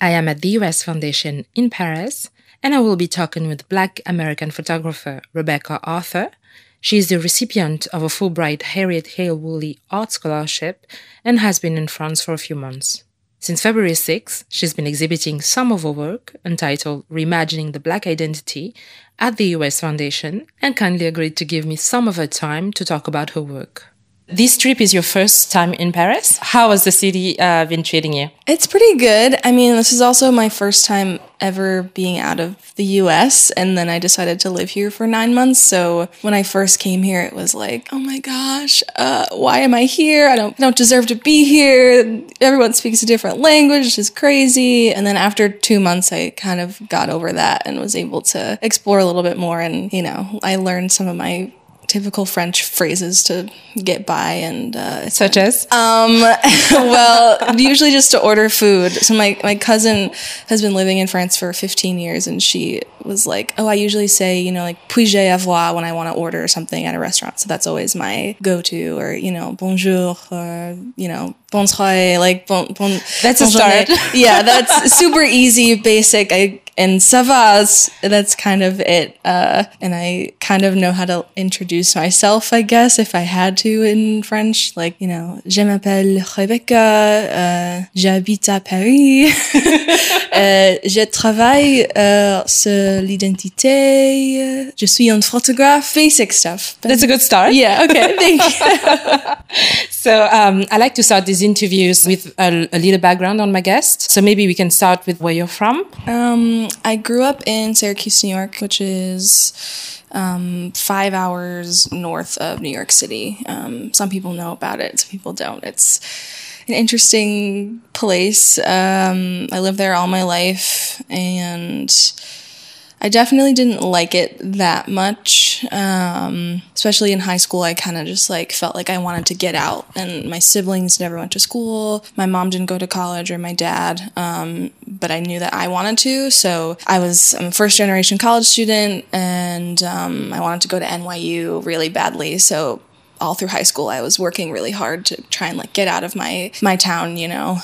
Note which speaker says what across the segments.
Speaker 1: I am at the US Foundation in Paris, and I will be talking with Black American photographer Rebecca Arthur. She is the recipient of a Fulbright Harriet Hale Woolley Art Scholarship and has been in France for a few months. Since February 6, she's been exhibiting some of her work entitled Reimagining the Black Identity at the US Foundation and kindly agreed to give me some of her time to talk about her work. This trip is your first time in Paris. How has the city uh, been treating you?
Speaker 2: It's pretty good. I mean, this is also my first time ever being out of the US, and then I decided to live here for nine months. So when I first came here, it was like, oh my gosh, uh, why am I here? I don't, I don't deserve to be here. Everyone speaks a different language, is crazy. And then after two months, I kind of got over that and was able to explore a little bit more. And, you know, I learned some of my typical French phrases to get by and uh,
Speaker 1: such as
Speaker 2: um, well usually just to order food. So my my cousin has been living in France for 15 years and she was like, "Oh, I usually say, you know, like puis-je avoir when I want to order something at a restaurant." So that's always my go-to or, you know, bonjour or, you know, bonsoir like bon, bon
Speaker 1: That's a start.
Speaker 2: yeah, that's super easy, basic. I and savas that's kind of it uh, and i kind of know how to introduce myself i guess if i had to in french like you know je m'appelle rebecca uh, j'habite à paris uh, je travaille uh, sur l'identité je suis un photographe basic stuff.
Speaker 1: That's a good start.
Speaker 2: Yeah okay thank you.
Speaker 1: So um, i like to start these interviews with a, a, little background on my guest. So maybe we can start with where you're from.
Speaker 2: Um, I grew up in Syracuse, New York, which is um, five hours north of New York City. Um, some people know about it, some people don't. It's an interesting place. Um, I lived there all my life, and I definitely didn't like it that much. Um, especially in high school, I kind of just like felt like I wanted to get out. And my siblings never went to school. My mom didn't go to college, or my dad. Um, but I knew that I wanted to. So I was I'm a first generation college student, and um, I wanted to go to NYU really badly. So all through high school, I was working really hard to try and like get out of my my town. You know.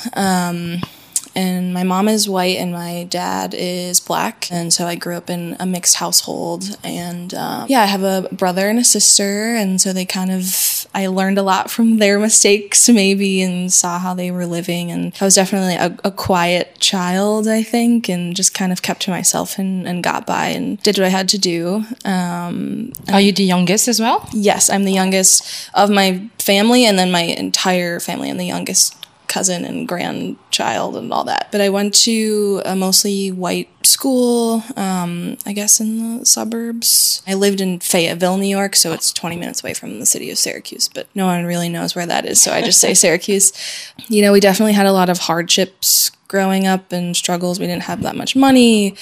Speaker 2: And my mom is white and my dad is black. And so i grew up in a mixed household. And um, yeah i have a brother and a sister. And so they kind of i learned a lot from their mistakes maybe and saw how they were living. And i was definitely a, a quiet child i think and just kind of kept to myself and, and got by and did what i had to do. Um,
Speaker 1: are you the youngest as well?
Speaker 2: Yes i'm the youngest of my family and then my entire family. I'm the youngest cousin and grandchild and all that. But I went to a mostly white school, um, I guess in the suburbs. I lived in Fayetteville, New York, so it's 20 minutes away from the city of Syracuse, but no one really knows where that is, so I just say Syracuse. You know, we definitely had a lot of hardships growing up and struggles. We didn't have that much money.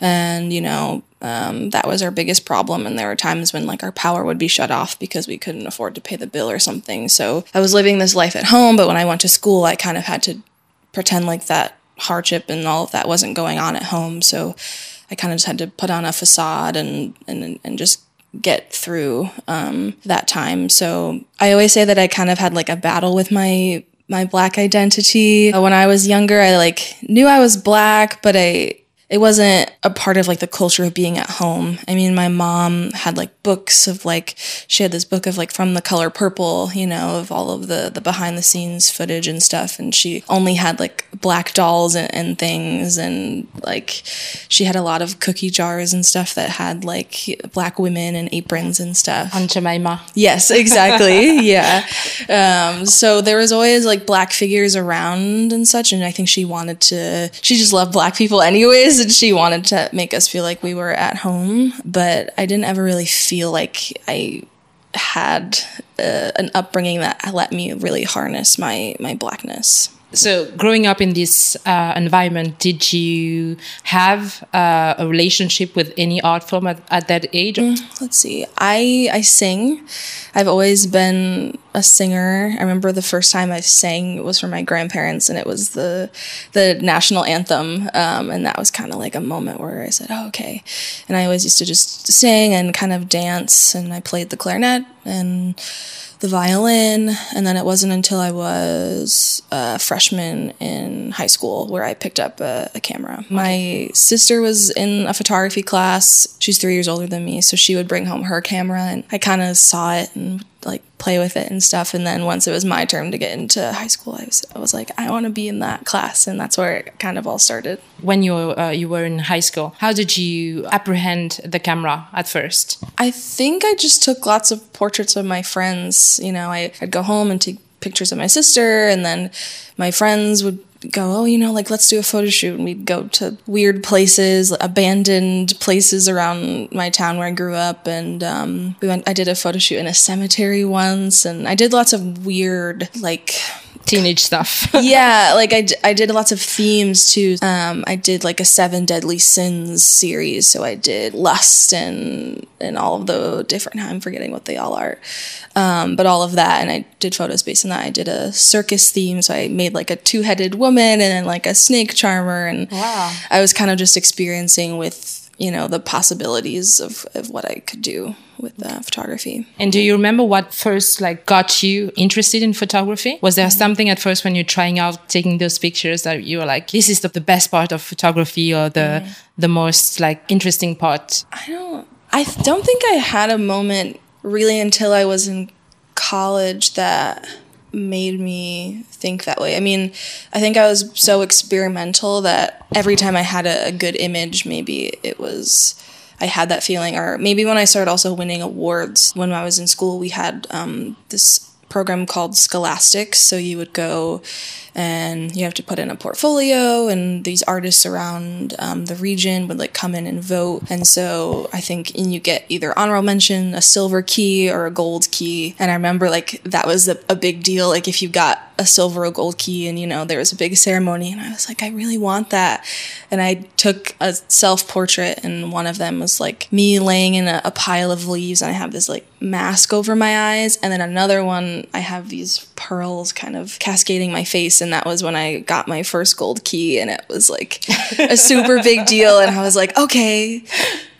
Speaker 2: And, you know, um, that was our biggest problem. And there were times when like our power would be shut off because we couldn't afford to pay the bill or something. So I was living this life at home, but when I went to school, I kind of had to pretend like that hardship and all of that wasn't going on at home. So I kind of just had to put on a facade and and and just get through um, that time. So I always say that I kind of had like a battle with my my black identity. When I was younger, I like knew I was black, but I it wasn't a part of like the culture of being at home. I mean, my mom had like books of like she had this book of like from the color purple, you know, of all of the the behind the scenes footage and stuff and she only had like black dolls and, and things and like she had a lot of cookie jars and stuff that had like black women and aprons and stuff.
Speaker 1: Aunt Jemima.
Speaker 2: Yes, exactly. yeah. Um, so there was always like black figures around and such and I think she wanted to she just loved black people anyways and she wanted to make us feel like we were at home, but I didn't ever really feel like I had uh, an upbringing that let me really harness my my blackness.
Speaker 1: So, growing up in this uh, environment, did you have uh, a relationship with any art form at, at that age?
Speaker 2: Mm, let's see. I I sing. I've always been a singer. I remember the first time I sang was for my grandparents, and it was the the national anthem, um, and that was kind of like a moment where I said, "Oh, okay." And I always used to just sing and kind of dance, and I played the clarinet and the violin, and then it wasn't until I was a freshman in high school where I picked up a, a camera. My sister was in a photography class. She's three years older than me, so she would bring home her camera, and I kind of saw it and like play with it and stuff. And then once it was my turn to get into high school, I was I was like, I want to be in that class, and that's where it kind of all started.
Speaker 1: When you uh, you were in high school, how did you apprehend the camera at first?
Speaker 2: I think I just took lots of portraits of my friends. You know, I, I'd go home and take pictures of my sister, and then my friends would go, oh, you know, like let's do a photo shoot. And we'd go to weird places, abandoned places around my town where I grew up. And um, we went, I did a photo shoot in a cemetery once. And I did lots of weird, like,
Speaker 1: teenage stuff.
Speaker 2: yeah, like I, d- I did lots of themes too. Um, I did like a seven deadly sins series, so I did lust and and all of the different. I'm forgetting what they all are, um, but all of that, and I did photos based on that. I did a circus theme, so I made like a two headed woman and then like a snake charmer, and
Speaker 1: Wow.
Speaker 2: I was kind of just experiencing with you know the possibilities of of what I could do with uh, photography.
Speaker 1: And do you remember what first like got you interested in photography? Was there something at first when you're trying out taking those pictures that you were like, this is the, the best part of photography or the the most like interesting part?
Speaker 2: I don't. I don't think I had a moment really until I was in college that made me think that way. I mean, I think I was so experimental that every time I had a, a good image, maybe it was. I had that feeling, or maybe when I started also winning awards. When I was in school, we had um, this program called Scholastics. So you would go and you have to put in a portfolio, and these artists around um, the region would like come in and vote. And so I think, and you get either honorable mention, a silver key, or a gold key. And I remember like that was a, a big deal. Like if you got a silver or gold key, and you know there was a big ceremony, and I was like, I really want that. And I took a self portrait, and one of them was like me laying in a, a pile of leaves, and I have this like mask over my eyes, and then another one I have these pearls kind of cascading my face, and that was when I got my first gold key, and it was like a super big deal, and I was like, okay,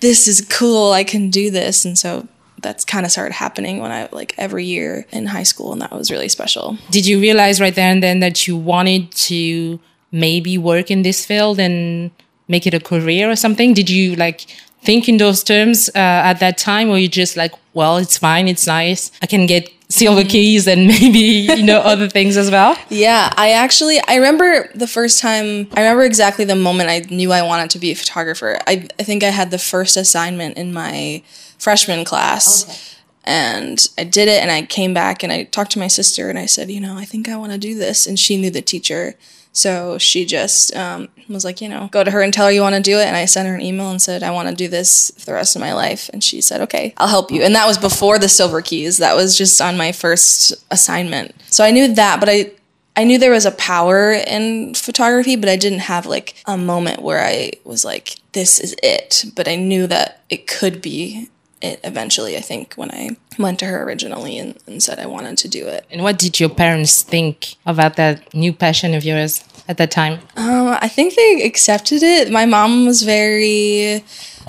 Speaker 2: this is cool, I can do this, and so that's kind of started happening when I like every year in high school, and that was really special.
Speaker 1: Did you realize right there and then that you wanted to maybe work in this field and make it a career or something? Did you like think in those terms uh, at that time, or you just like, well, it's fine, it's nice, I can get silver mm-hmm. keys and maybe you know other things as well?
Speaker 2: Yeah, I actually I remember the first time I remember exactly the moment I knew I wanted to be a photographer. I I think I had the first assignment in my freshman class. And I did it and I came back and I talked to my sister and I said, you know, I think I want to do this. And she knew the teacher. So she just um, was like, you know, go to her and tell her you want to do it. And I sent her an email and said, I want to do this for the rest of my life. And she said, okay, I'll help you. And that was before the silver keys. That was just on my first assignment. So I knew that, but I, I knew there was a power in photography, but I didn't have like a moment where I was like, this is it. But I knew that it could be it eventually, I think, when I went to her originally and, and said I wanted to do it.
Speaker 1: And what did your parents think about that new passion of yours at that time?
Speaker 2: Um, I think they accepted it. My mom was very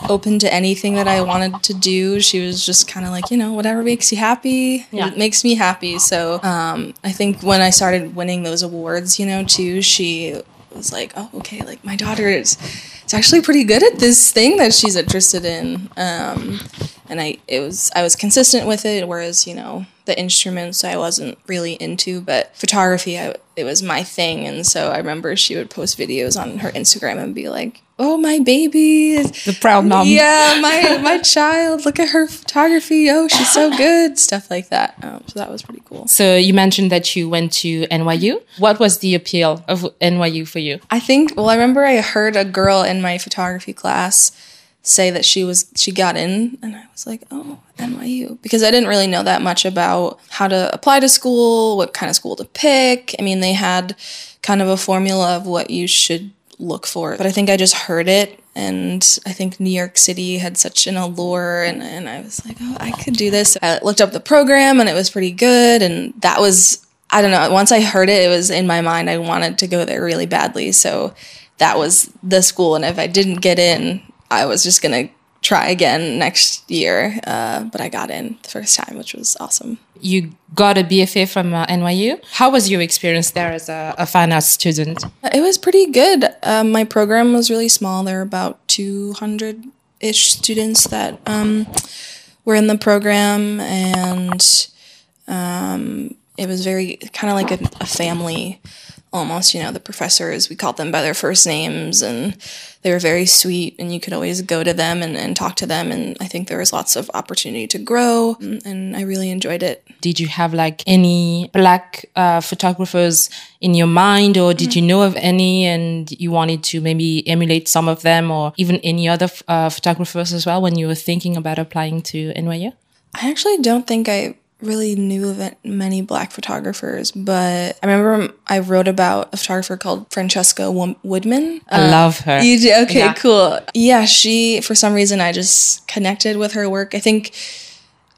Speaker 2: open to anything that I wanted to do. She was just kind of like, you know, whatever makes you happy,
Speaker 1: Yeah.
Speaker 2: it makes me happy. So um, I think when I started winning those awards, you know, too, she was like, oh, okay, like my daughter is, is actually pretty good at this thing that she's interested in. Um, and I, it was, I was consistent with it. Whereas, you know, the instruments I wasn't really into, but photography, I, it was my thing. And so I remember she would post videos on her Instagram and be like, "Oh, my baby,
Speaker 1: The proud mom.
Speaker 2: yeah, my my child, look at her photography. Oh, she's so good." Stuff like that. Um, so that was pretty cool.
Speaker 1: So you mentioned that you went to NYU. What was the appeal of NYU for you?
Speaker 2: I think. Well, I remember I heard a girl in my photography class say that she was she got in, and I was like, "Oh, NYU," because I didn't really know that much about how to apply to school, what kind of school to pick. I mean, they had kind of a formula of what you should look for. But I think I just heard it and I think New York City had such an allure and, and I was like, oh, I could do this. I looked up the program and it was pretty good and that was I don't know, once I heard it, it was in my mind I wanted to go there really badly. So that was the school and if I didn't get in, I was just going to try again next year. Uh, but I got in the first time, which was awesome.
Speaker 1: You got a BFA from uh, NYU. How was your experience there as a, a fine arts student?
Speaker 2: It was pretty good. Um, my program was really small. There were about 200 ish students that um, were in the program, and um, it was very kind of like a, a family almost, you know, the professors, we called them by their first names and they were very sweet and you could always go to them and, and talk to them. And I think there was lots of opportunity to grow and I really enjoyed it.
Speaker 1: Did you have like any black uh, photographers in your mind or did mm-hmm. you know of any and you wanted to maybe emulate some of them or even any other uh, photographers as well when you were thinking about applying to NYU?
Speaker 2: I actually don't think I really knew of many black photographers, but I remember I wrote about a photographer called Francesca Woodman.
Speaker 1: I uh, love her.
Speaker 2: You do? Okay, yeah. cool. Yeah, she, for some reason, I just connected with her work. I think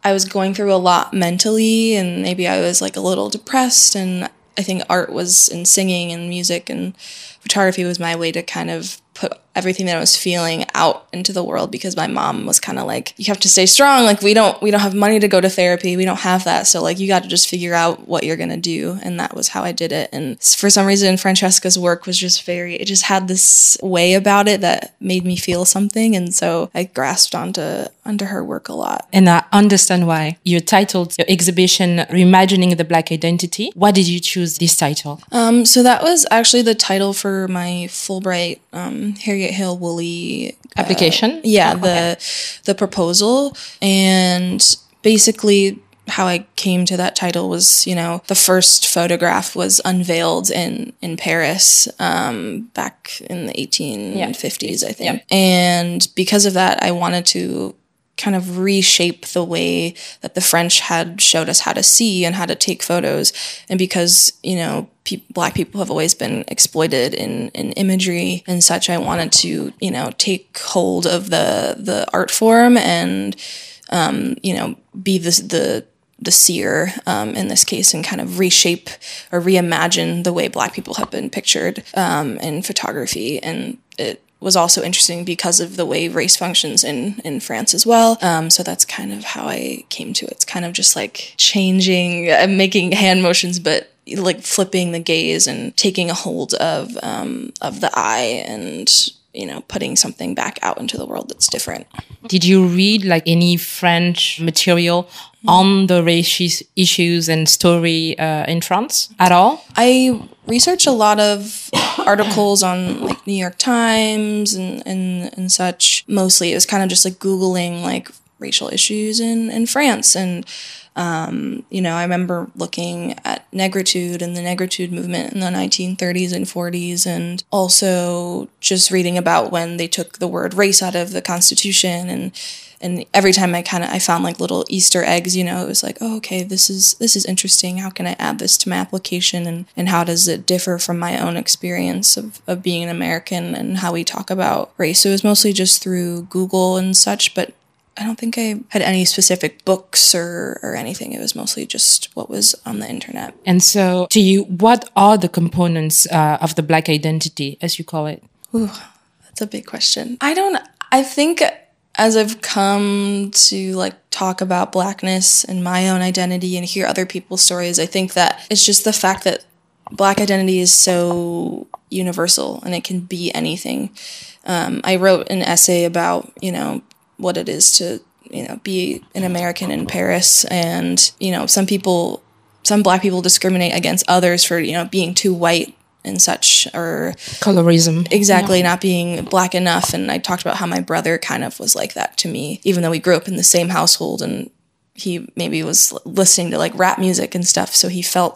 Speaker 2: I was going through a lot mentally, and maybe I was like a little depressed, and I think art was in singing and music and photography was my way to kind of put everything that I was feeling out into the world because my mom was kind of like, you have to stay strong. Like we don't, we don't have money to go to therapy. We don't have that. So like you got to just figure out what you're going to do. And that was how I did it. And for some reason, Francesca's work was just very, it just had this way about it that made me feel something. And so I grasped onto, onto her work a lot.
Speaker 1: And I understand why you titled your exhibition Reimagining the Black Identity. Why did you choose this title?
Speaker 2: Um, so that was actually the title for my Fulbright, um, Harriet Hale Woolley
Speaker 1: uh, application.
Speaker 2: Yeah, oh, the the proposal and basically how I came to that title was, you know, the first photograph was unveiled in in Paris um, back in the 1850s, yeah. I think. Yeah. And because of that, I wanted to kind of reshape the way that the French had showed us how to see and how to take photos. And because, you know, pe- black people have always been exploited in, in imagery and such, I wanted to, you know, take hold of the, the art form and, um, you know, be the, the, the seer um, in this case and kind of reshape or reimagine the way black people have been pictured um, in photography and it was also interesting because of the way race functions in in France as well. Um, so that's kind of how I came to it. It's kind of just like changing, uh, making hand motions, but like flipping the gaze and taking a hold of um, of the eye and you know putting something back out into the world that's different.
Speaker 1: Did you read like any French material on the race issues and story uh, in France at all?
Speaker 2: I researched a lot of articles on like New York Times and, and, and such. Mostly it was kind of just like Googling like racial issues in, in France. And, um, you know, I remember looking at negritude and the negritude movement in the 1930s and 40s, and also just reading about when they took the word race out of the Constitution and and every time I kind of I found like little Easter eggs, you know, it was like, oh, okay, this is this is interesting. How can I add this to my application, and and how does it differ from my own experience of of being an American and how we talk about race? So it was mostly just through Google and such, but I don't think I had any specific books or, or anything. It was mostly just what was on the internet.
Speaker 1: And so, to you, what are the components uh, of the Black identity, as you call it?
Speaker 2: Ooh, that's a big question. I don't, I think as I've come to like talk about blackness and my own identity and hear other people's stories, I think that it's just the fact that black identity is so universal and it can be anything. Um, I wrote an essay about, you know, what it is to, you know, be an American in Paris. And, you know, some people, some black people discriminate against others for, you know, being too white and such or
Speaker 1: colorism
Speaker 2: exactly yeah. not being black enough and i talked about how my brother kind of was like that to me even though we grew up in the same household and he maybe was listening to like rap music and stuff so he felt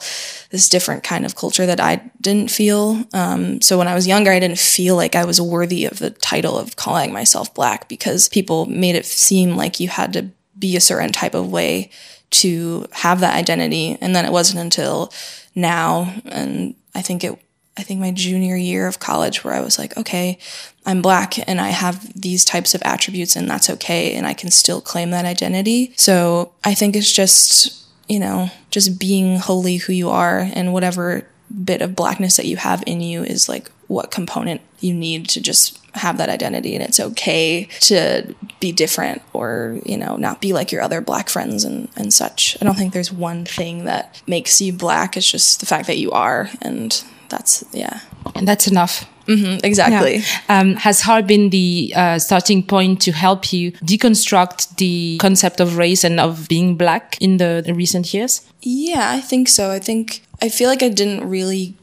Speaker 2: this different kind of culture that i didn't feel. Um, so when i was younger i didn't feel like i was worthy of the title of calling myself black because people made it seem like you had to be a certain type of way to have that identity. And then it wasn't until now and i think it I think my junior year of college where I was like, okay, I'm black and I have these types of attributes and that's okay and I can still claim that identity. So I think it's just, you know, just being wholly who you are and whatever bit of blackness that you have in you is like what component you need to just have that identity and it's okay to be different or you know not be like your other black friends and, and such i don't think there's one thing that makes you black it's just the fact that you are and that's yeah.
Speaker 1: And that's enough.
Speaker 2: Mm-hmm, exactly.
Speaker 1: Yeah. um, has HAAR been the uh, starting point to help you deconstruct the concept of race and of being black in the, the recent years?
Speaker 2: Yeah i think so. I think i feel like i didn't really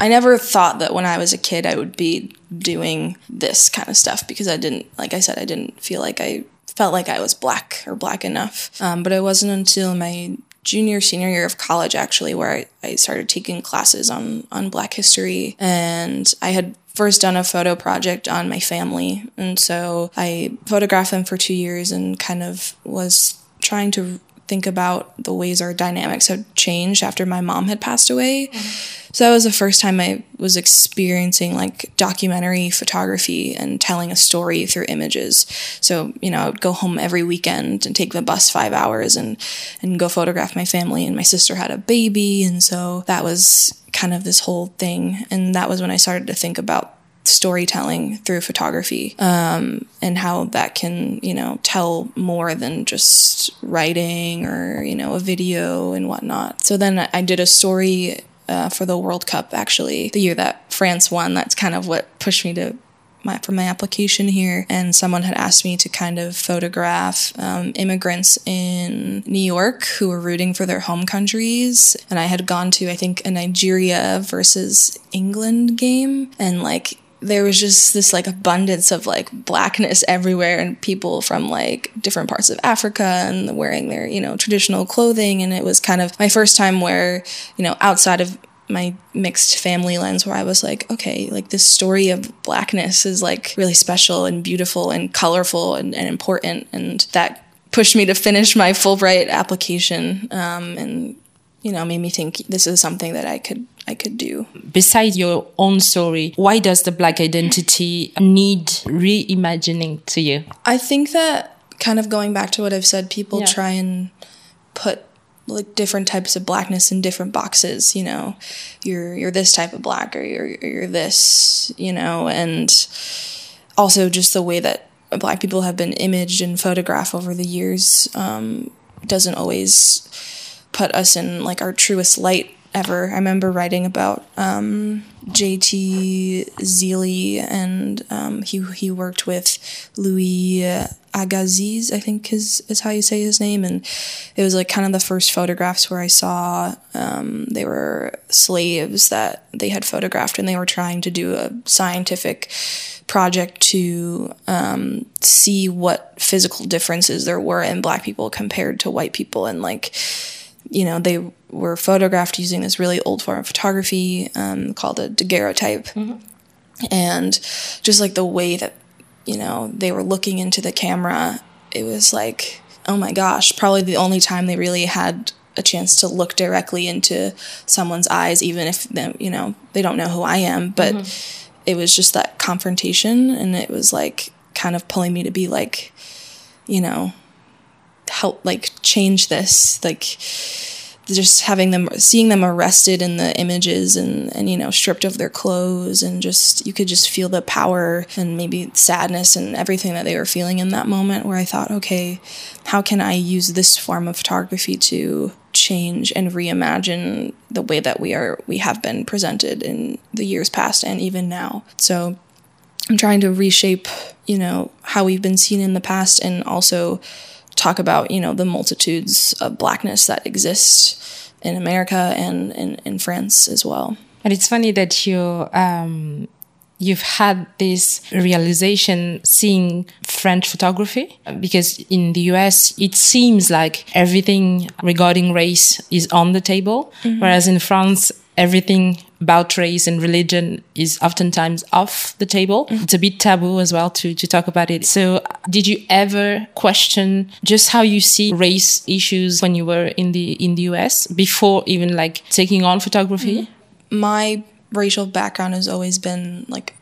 Speaker 2: I never thought that when I was a kid I would be doing this kind of stuff because I didn't, like I said, I didn't feel like I felt like I was black or black enough. Um, but it wasn't until my junior senior year of college actually where I, I started taking classes on on black history. And i had first done a photo project on my family. And so i photographed them for two years and kind of was trying to think about the ways our dynamics had changed after my mom had passed away. Mm-hmm. So that was the first time I was experiencing like documentary photography and telling a story through images. So, you know, I would go home every weekend and take the bus 5 hours and and go photograph my family and my sister had a baby and so that was kind of this whole thing and that was when I started to think about storytelling through photography um, and how that can you know tell more than just writing or you know a video and whatnot. So then i did a story uh, for the world cup actually the year that france won. That's kind of what pushed me to my, for my application here, and someone had asked me to kind of photograph um, immigrants in New York who were rooting for their home countries. And I had gone to, I think, a Nigeria versus England game, and like there was just this like abundance of like blackness everywhere and people from like different parts of Africa and wearing their, you know, traditional clothing. And it was kind of my first time where, you know, outside of my mixed family lens where I was like, okay, like this story of blackness is like really special and beautiful and colorful and, and important. And that pushed me to finish my Fulbright application um, and, you know, made me think this is something that I could I could do.
Speaker 1: Besides your own story, why does the black identity need reimagining to you?
Speaker 2: I think that kind of going back to what I've said, people yeah. try and put like different types of blackness in different boxes, you know. You're you're this type of black or you're you're this, you know, and also just the way that black people have been imaged and photographed over the years um, doesn't always put us in like our truest light ever. I remember writing about um, J.T. Zealy, and um, he he worked with Louis Agassiz, I think is is how you say his name, and it was like kind of the first photographs where I saw um, they were slaves that they had photographed, and they were trying to do a scientific project to um, see what physical differences there were in black people compared to white people, and like you know they were photographed using this really old form of photography um, called a daguerreotype. Mm-hmm. And just like the way that, you know, they were looking into the camera, it was like, oh my gosh, probably the only time they really had a chance to look directly into someone's eyes, even if, they, you know, they don't know who I am. But mm-hmm. it was just that confrontation. And it was like kind of pulling me to be like, you know, help, like, change this. Like, just having them seeing them arrested in the images and and you know stripped of their clothes and just you could just feel the power and maybe sadness and everything that they were feeling in that moment where I thought okay how can I use this form of photography to change and reimagine the way that we are we have been presented in the years past and even now so I'm trying to reshape you know how we've been seen in the past and also talk about you know the multitudes of blackness that exist in America and in, in France as well.
Speaker 1: And it's funny that you um, you've had this realization seeing French photography because in the US it seems like everything regarding race is on the table, mm-hmm. whereas in France everything about race and religion is oftentimes off the table. Mm-hmm. It's a bit taboo as well to, to talk about it. So did you ever question just how you see race issues when you were in the, in the US before even like taking on photography?
Speaker 2: Mm-hmm. My racial background has always been like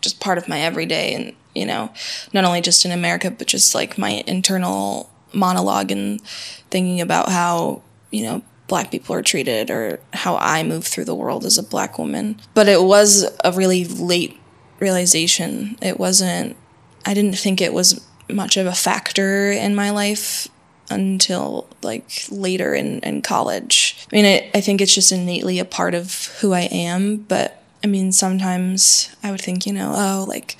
Speaker 2: just part of my everyday and you know not only just in america but just like my internal monologue and thinking about how you know black people are treated or how i move through the world as a black woman but it was a really late realization it wasn't i didn't think it was much of a factor in my life until like later in, in college. I mean, I, I think it's just innately a part of who I am, but mean, sometimes I would think, you know, oh, like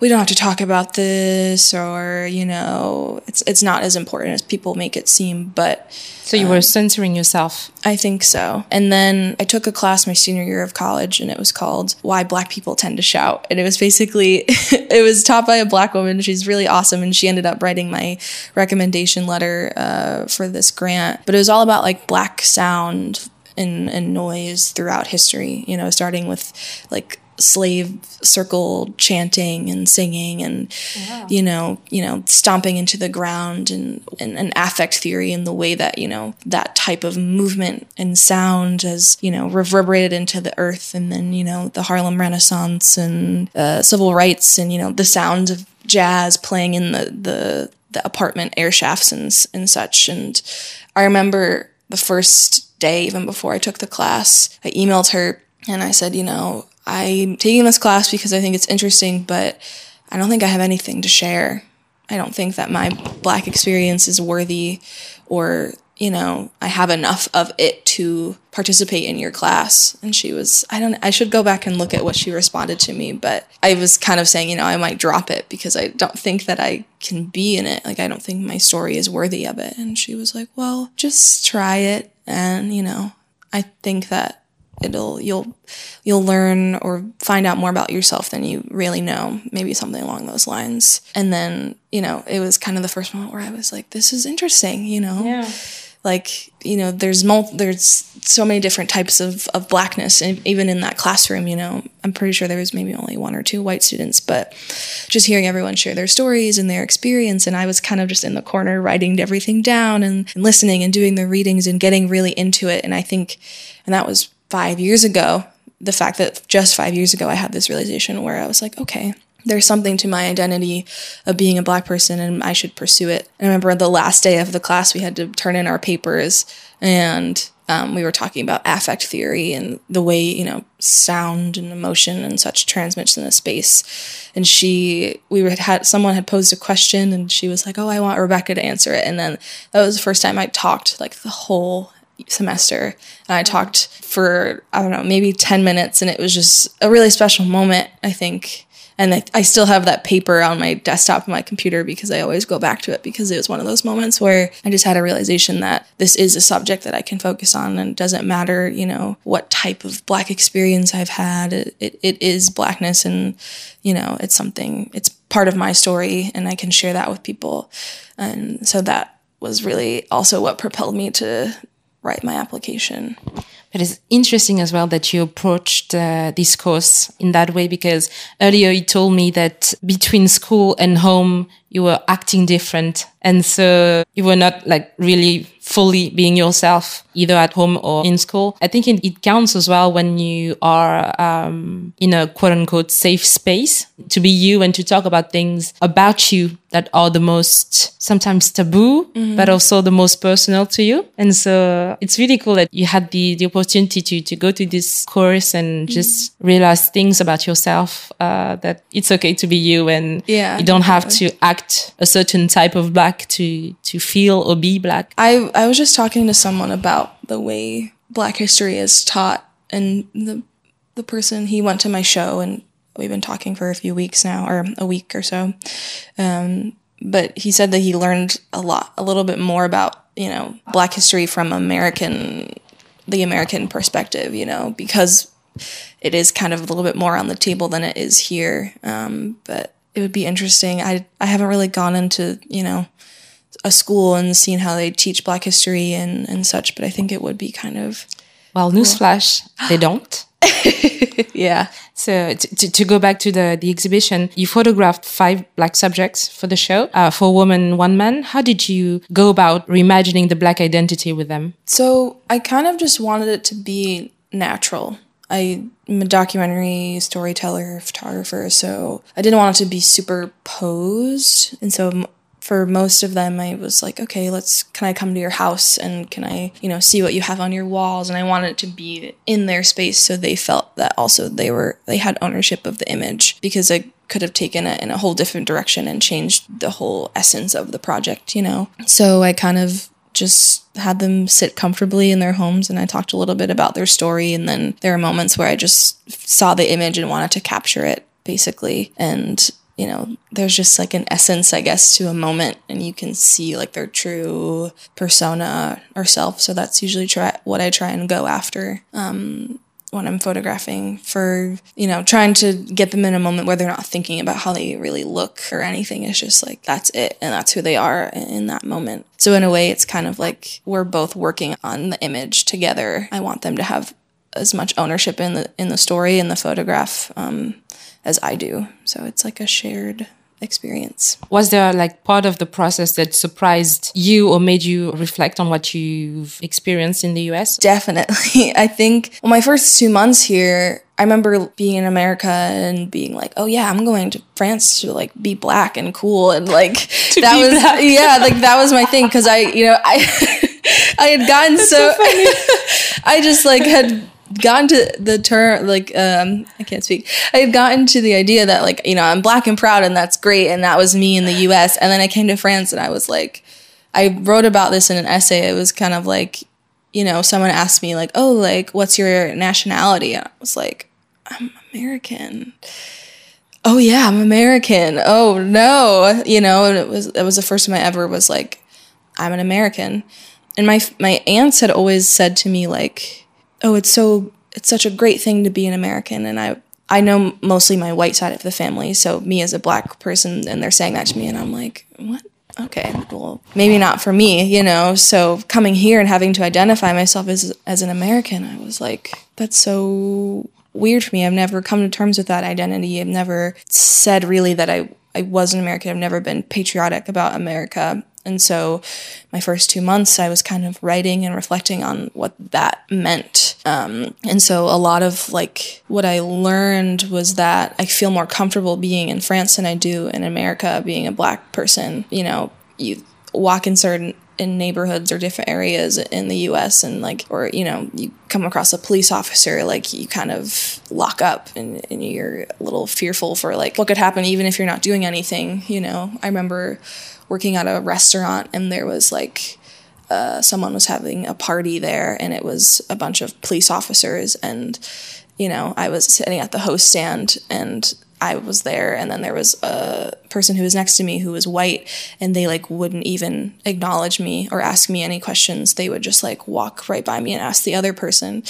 Speaker 2: we don't have to talk about this, or you know, it's it's not as important as people make it seem. But
Speaker 1: so you um, were censoring yourself.
Speaker 2: I think so. And then I took a class my senior year of college, and it was called "Why Black People Tend to Shout," and it was basically it was taught by a black woman. She's really awesome, and she ended up writing my recommendation letter uh, for this grant. But it was all about like black sound and, and noise throughout history, you know, starting with like slave circle chanting and singing and wow. you know you know stomping into the ground and, and an affect theory in the way that you know that type of movement and sound has you know reverberated into the earth and then you know the Harlem Renaissance and uh, civil rights and you know the sound of jazz playing in the the, the apartment air shafts and and such and I remember the first day, even before I took the class, I emailed her and I said, you know, I'm taking this class because I think it's interesting, but I don't think I have anything to share. I don't think that my black experience is worthy or, you know, I have enough of it to participate in your class. And she was, I don't, I should go back and look at what she responded to me, but I was kind of saying, you know, I might drop it because I don't think that I can be in it. Like, I don't think my story is worthy of it. And she was like, well, just try it and you know i think that it'll you'll you'll learn or find out more about yourself than you really know maybe something along those lines. And then you know it was kind of the first moment where i was like this is interesting you know?
Speaker 1: Yeah
Speaker 2: like you know there's mul- there's so many different types of, of blackness and even in that classroom you know. I'm pretty sure there was maybe only one or two white students but just hearing everyone share their stories and their experience and i was kind of just in the corner writing everything down and, and listening and doing the readings and getting really into it. And i think and that was five years ago the fact that just five years ago i had this realization where i was like okay there's something to my identity of being a black person and I should pursue it. I remember the last day of the class, we had to turn in our papers and um, we were talking about affect theory and the way, you know, sound and emotion and such transmits in a space. And she, we had, someone had posed a question and she was like, oh, I want Rebecca to answer it. And then that was the first time I talked like the whole semester. And I talked for, I don't know, maybe 10 minutes and it was just a really special moment, I think and I, I, still have that paper on my desktop on my computer because I always go back to it because it was one of those moments where I just had a realization that this is a subject that I can focus on and it doesn't matter, you know, what type of black experience I've had. It, it, it is blackness and, you know, it's something, it's part of my story and I can share that with people. And so that was really also what propelled me to write my application.
Speaker 1: But it's interesting as well that you approached uh, this course in that way because earlier you told me that between school and home, you were acting different. And so you were not like really fully being yourself either at home or in school. I think it, it counts as well when you are um, in a quote unquote safe space to be you and to talk about things about you that are the most sometimes taboo, mm-hmm. but also the most personal to you. And so it's really cool that you had the, the opportunity to, to go to this course and mm-hmm. just realize things about yourself, uh, that it's okay to be you and
Speaker 2: yeah,
Speaker 1: you don't have to act a certain type of black to, to feel or be black.
Speaker 2: I, I was just talking to someone about the way black history is taught and the, the person, he went to my show and we've been talking for a few weeks now or a week or so. Um, but he said that he learned a lot, a little bit more about, you know, black history from American, the American perspective, you know, because it is kind of a little bit more on the table than it is here. Um, but it would be interesting. I I haven't really gone into you know a school and seen how they teach Black history and and such, but I think it would be kind of
Speaker 1: well. Cool. Newsflash, they don't.
Speaker 2: yeah.
Speaker 1: So to, to go back to the, the exhibition, you photographed five black subjects for the show, uh, for woman, one man. How did you go about reimagining the black identity with them?
Speaker 2: So I kind of just wanted it to be natural. I'm a documentary storyteller, photographer, so I didn't want it to be super posed. And so for most of them, I was like, okay, let's, can I come to your house and can I, you know, see what you have on your walls? And I wanted it to be in their space so they felt that also they were, they had ownership of the image because I could have taken it in a whole different direction and changed the whole essence of the project, you know? So I kind of just had them sit comfortably in their homes and I talked a little bit about their story. And then there are moments where I just saw the image and wanted to capture it, basically. And, you know, there's just like an essence, I guess, to a moment and you can see like their true persona or self. So that's usually try- what I try and go after. Um, when I'm photographing for, you know, trying to get them in a moment where they're not thinking about how they really look or anything. It's just like, that's it. And that's who they are in that moment. So in a way, it's kind of like we're both working on the image together. I want them to have as much ownership in the, in the story in the photograph, um, as I do. So it's like a shared experience.
Speaker 1: Was there like part of the process that surprised you or made you reflect on what you've experienced in the US?
Speaker 2: Definitely. I think well, my first two months here, I remember being in America and being like, "Oh yeah, I'm going to France to like be black and cool and like that was
Speaker 1: black.
Speaker 2: yeah, like that was my thing because I, you know, I I had gotten so, I just like had gotten to the term like um I can't speak. I had gotten to the idea that like, you know, I'm black and proud and that's great and that was me in the US and then I came to France and I was like I wrote about this in an essay. It was kind of like, you know, someone asked me like, "Oh, like what's your nationality?" And I was like, "I'm American." Oh yeah, I'm American. Oh no, you know, and it was it was the first time I ever was like, I'm an American. And my my aunts had always said to me like, "Oh, it's so it's such a great thing to be an American." And I I know mostly my white side of the family, so me as a black person, and they're saying that to me, and I'm like, "What? Okay, well, maybe not for me, you know." So coming here and having to identify myself as as an American, I was like, "That's so weird for me. I've never come to terms with that identity. I've never said really that I I was an American. I've never been patriotic about America." And so, my first two months, I was kind of writing and reflecting on what that meant. Um, and so, a lot of like what I learned was that I feel more comfortable being in France than I do in America, being a black person. You know, you walk in certain in neighborhoods or different areas in the US and like or you know you come across a police officer like you kind of lock up and, and you're a little fearful for like what could happen even if you're not doing anything you know I remember working at a restaurant and there was like uh, someone was having a party there and it was a bunch of police officers and you know I was sitting at the host stand and I was there and then there was a person who was next to me who was white and they like wouldn't even acknowledge me or ask me any questions. They would just like walk right by me and ask the other person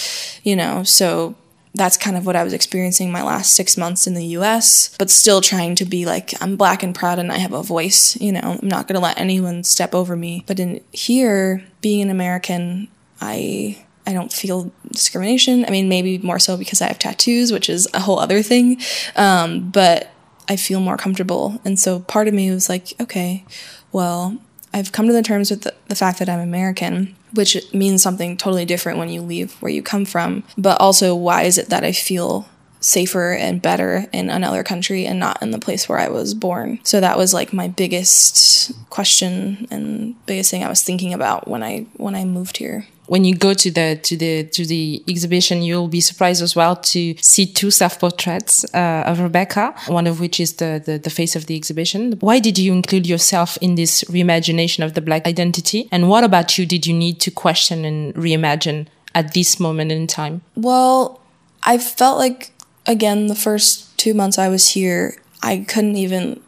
Speaker 2: you know? So that's kind of what I was experiencing my last six months in the US, but still trying to be like, I'm black and proud and I have a voice, you know, I'm not gonna let anyone step over me. But in here, being an American, I I don't feel discrimination. I mean, maybe more so because I have tattoos, which is a whole other thing. Um, but I feel more comfortable. And so part of me was like, okay, well, I've come to the terms with the, the fact that I'm American, which means something totally different when you leave where you come from. But also, why is it that I feel safer and better in another country and not in the place where I was born? So that was like my biggest question and biggest thing I was thinking about when I when I moved here
Speaker 1: when you go to the to the to the exhibition, you'll be surprised as well to see two self portraits uh, of Rebecca. One of which is the, the the face of the exhibition. Why did you include yourself in this reimagination of the black identity? And what about you? Did you need to question and reimagine at this moment in time?
Speaker 2: Well, I felt like again the first two months I was here, I couldn't even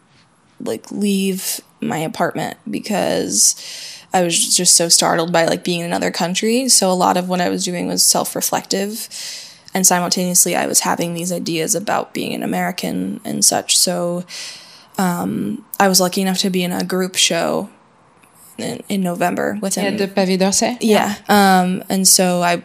Speaker 2: like leave my apartment because I was just so startled by like being in another country. So a lot of what I was doing was self-reflective and simultaneously I was having these ideas about being an American and such. So um, I was lucky enough to be in a group show in, in November with him.
Speaker 1: Yeah, the Pavé d'Orsay.
Speaker 2: Yeah. Um, and so I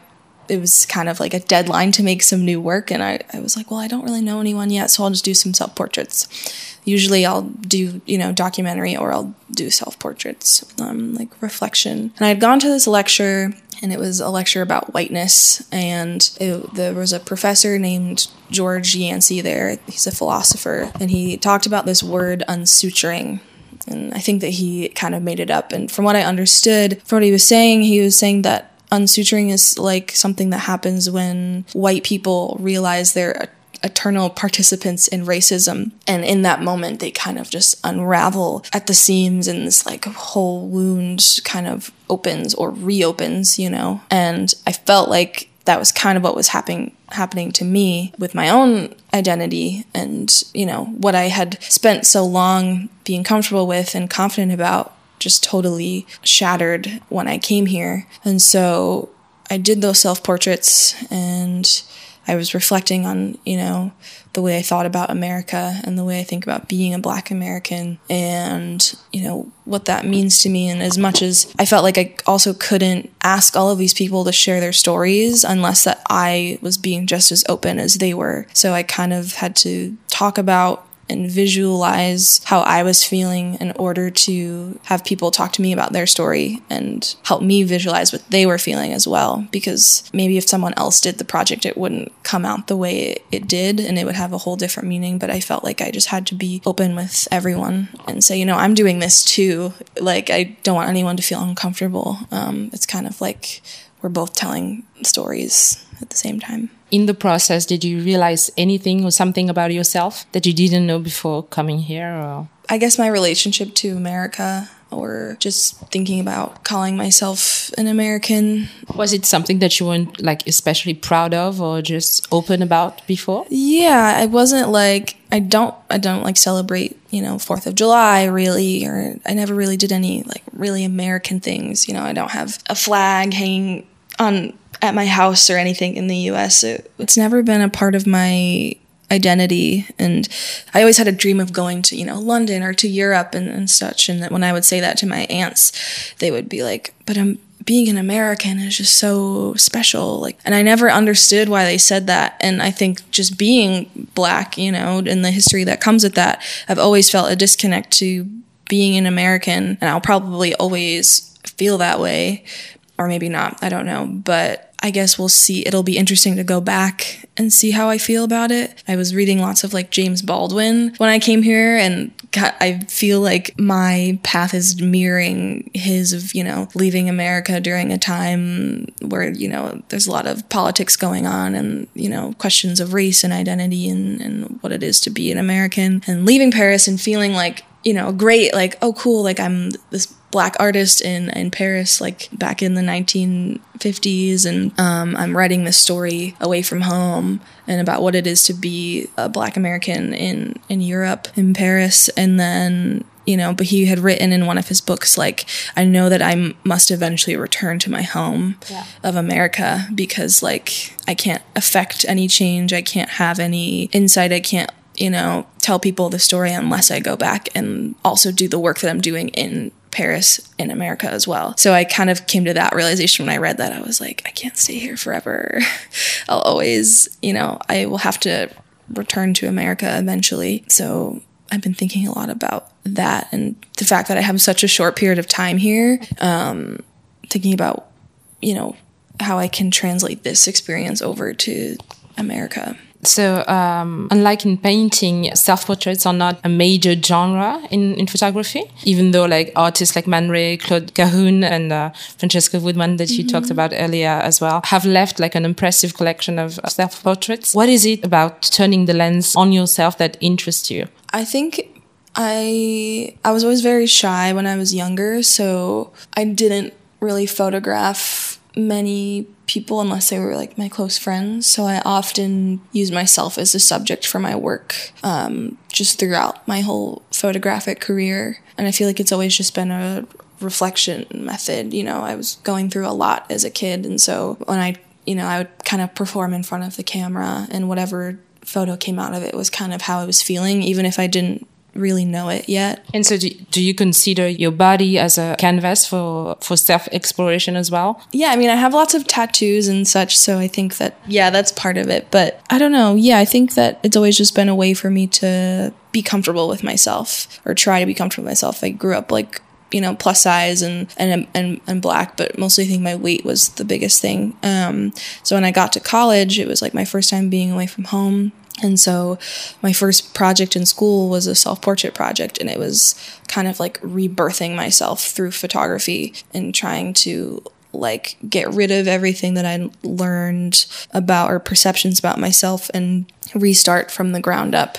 Speaker 2: it was kind of like a deadline to make some new work and I, I was like well i don't really know anyone yet so i'll just do some self-portraits usually i'll do you know documentary or i'll do self-portraits um, like reflection and i had gone to this lecture and it was a lecture about whiteness. And it, there was a professor named George Yancey there. He's a philosopher, and he talked about this word unsuturing. And I think that he kind of made it up. And from what I understood, from what he was saying, he was saying that unsuturing is like something that happens when white people realize they're eternal participants in racism. And in that moment, they kind of just unravel at the seams and this like whole wound kind of opens or reopens, you know? And I felt like that was kind of what was happening happening to me with my own identity and you know what I had spent so long being comfortable with and confident about just totally shattered when I came here. And so I did those self portraits and I was reflecting on, you know, the way I thought about America and the way I think about being a black American and, you know, what that means to me. And as much as I felt like I also couldn't ask all of these people to share their stories unless that I was being just as open as they were. So I kind of had to talk about and visualize how I was feeling in order to have people talk to me about their story and help me visualize what they were feeling as well. Because maybe if someone else did the project, it wouldn't come out the way it did and it would have a whole different meaning. But I felt like I just had to be open with everyone and say, you know, I'm doing this too. Like, I don't want anyone to feel uncomfortable. Um, it's kind of like we're both telling stories at the same time
Speaker 1: in the process, did you realize anything or something about yourself that you didn't know before coming here? Or?
Speaker 2: I guess my relationship to America or just thinking about calling myself an American.
Speaker 1: Was it something that you weren't like especially proud of or just open about before?
Speaker 2: Yeah, I wasn't like I don't I don't like celebrate, you know, 4th of July really or I never really did any like really American things, you know, I don't have a flag hanging on at my house or anything in the US. It, it's never been a part of my identity. And i always had a dream of going to you know london or to europe and, and such. And that when i would say that to my aunts they would be like but i'm being an american is just so special. Like and i never understood why they said that. And i think just being black you know and the history that comes with that i've always felt a disconnect to being an american. And i'll probably always feel that way or maybe not i don't know but I guess we'll see. It'll be interesting to go back and see how I feel about it. I was reading lots of like James Baldwin when I came here, and I feel like my path is mirroring his of, you know, leaving America during a time where, you know, there's a lot of politics going on and, you know, questions of race and identity and, and what it is to be an American, and leaving Paris and feeling like, you know, great, like, oh, cool, like I'm this black artist in in Paris, like back in the 1950s, and um, I'm writing this story away from home and about what it is to be a black American in in Europe in Paris, and then you know, but he had written in one of his books, like, I know that I must eventually return to my home yeah. of America because, like, I can't affect any change. I can't have any insight. I can't, you know, tell people the story unless I go back and also do the work that I'm doing in Paris in America as well. So I kind of came to that realization when I read that. I was like, I can't stay here forever. I'll always, you know, I will have to return to America eventually. So I've been thinking a lot about that and the fact that I have such a short period of time here. Um, thinking about, you know, how I can translate this experience over to America.
Speaker 1: So, um, unlike in painting, self-portraits are not a major genre in, in photography, even though like artists like Man Ray, Claude Cahun, and uh, Francesca Woodman that you mm -hmm. talked about earlier as well have left like an impressive collection of self-portraits. What is it about turning the lens on yourself that interests you?
Speaker 2: I think I I was always very shy when I was younger, so I didn't really photograph many people unless they were like my close friends. So I often use myself as a subject for my work um, just throughout my whole photographic career. And I feel like it's always just been a reflection method. You know, I was going through a lot as a kid. And so when I, you know, I would kind of perform in front of the camera and whatever photo came out of it was kind of how I was feeling, even if I didn't really know it yet.
Speaker 1: And so, do, do you consider your body as a canvas for for self exploration as well?
Speaker 2: Yeah, I mean, I have lots of tattoos and such, so I think that yeah, that's part of it. But I don't know. Yeah, I think that it's always just been a way for me to be comfortable with myself or try to be comfortable with myself. I grew up like you know, plus size and, and, and, and black, but mostly I think my weight was the biggest thing. Um, so when I got to college, it was like my first time being away from home. And so my first project in school was a self portrait project, and it was kind of like rebirthing myself through photography and trying to like get rid of everything that I learned about or perceptions about myself and restart from the ground up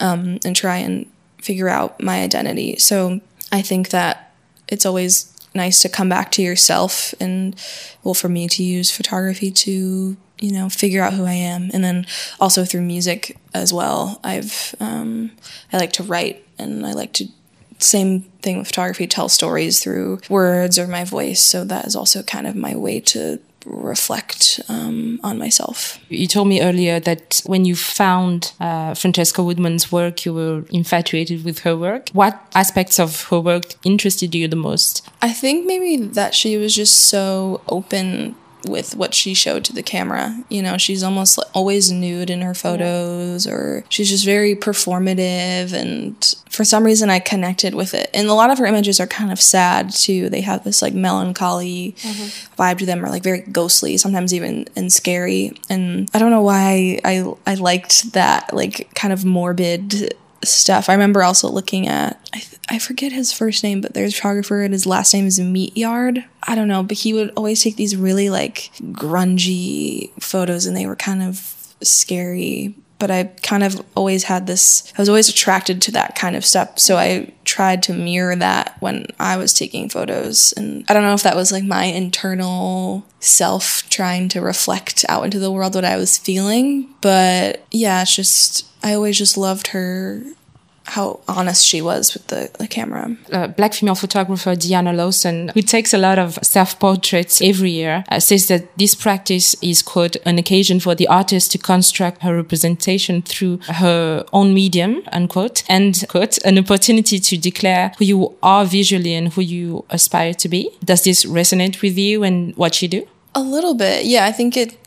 Speaker 2: um, and try and figure out my identity. So I think that it's always nice to come back to yourself and well for me to use photography to you know figure out who i am and then also through music as well i've um, i like to write and i like to same thing with photography tell stories through words or my voice so that is also kind of my way to reflect um, on myself.
Speaker 1: You told me earlier that when you found uh, Francesca Woodman's work, you were infatuated with her work. What aspects of her work interested you the most?
Speaker 2: I think maybe that she was just so open with what she showed to the camera. You know, she's almost always nude in her photos, or she's just very performative. And for some reason, I connected with it. And a lot of her images are kind of sad too. They have this like melancholy mm-hmm. vibe to them, or like very ghostly, sometimes even and scary. And I don't know why I I liked that like kind of morbid stuff. I remember also looking at I, th- I forget his first name, but there's a photographer and his last name is Meatyard. I don't know, but he would always take these really like grungy photos, and they were kind of scary. But I kind of always had this. I was always attracted to that kind of stuff, so I tried to mirror that when I was taking photos. And I don't know if that was like my internal self trying to reflect out into the world what I was feeling, but yeah, it's just I always just loved her how honest she was with the, the camera.
Speaker 1: Uh, black female photographer Deana Lawson, who takes a lot of self-portraits every year, uh, says that this practice is, quote, an occasion for the artist to construct her representation through her own medium, unquote, and, quote, an opportunity to declare who you are visually and who you aspire to be. Does this resonate with you and what you do?
Speaker 2: A little bit. Yeah, I think it,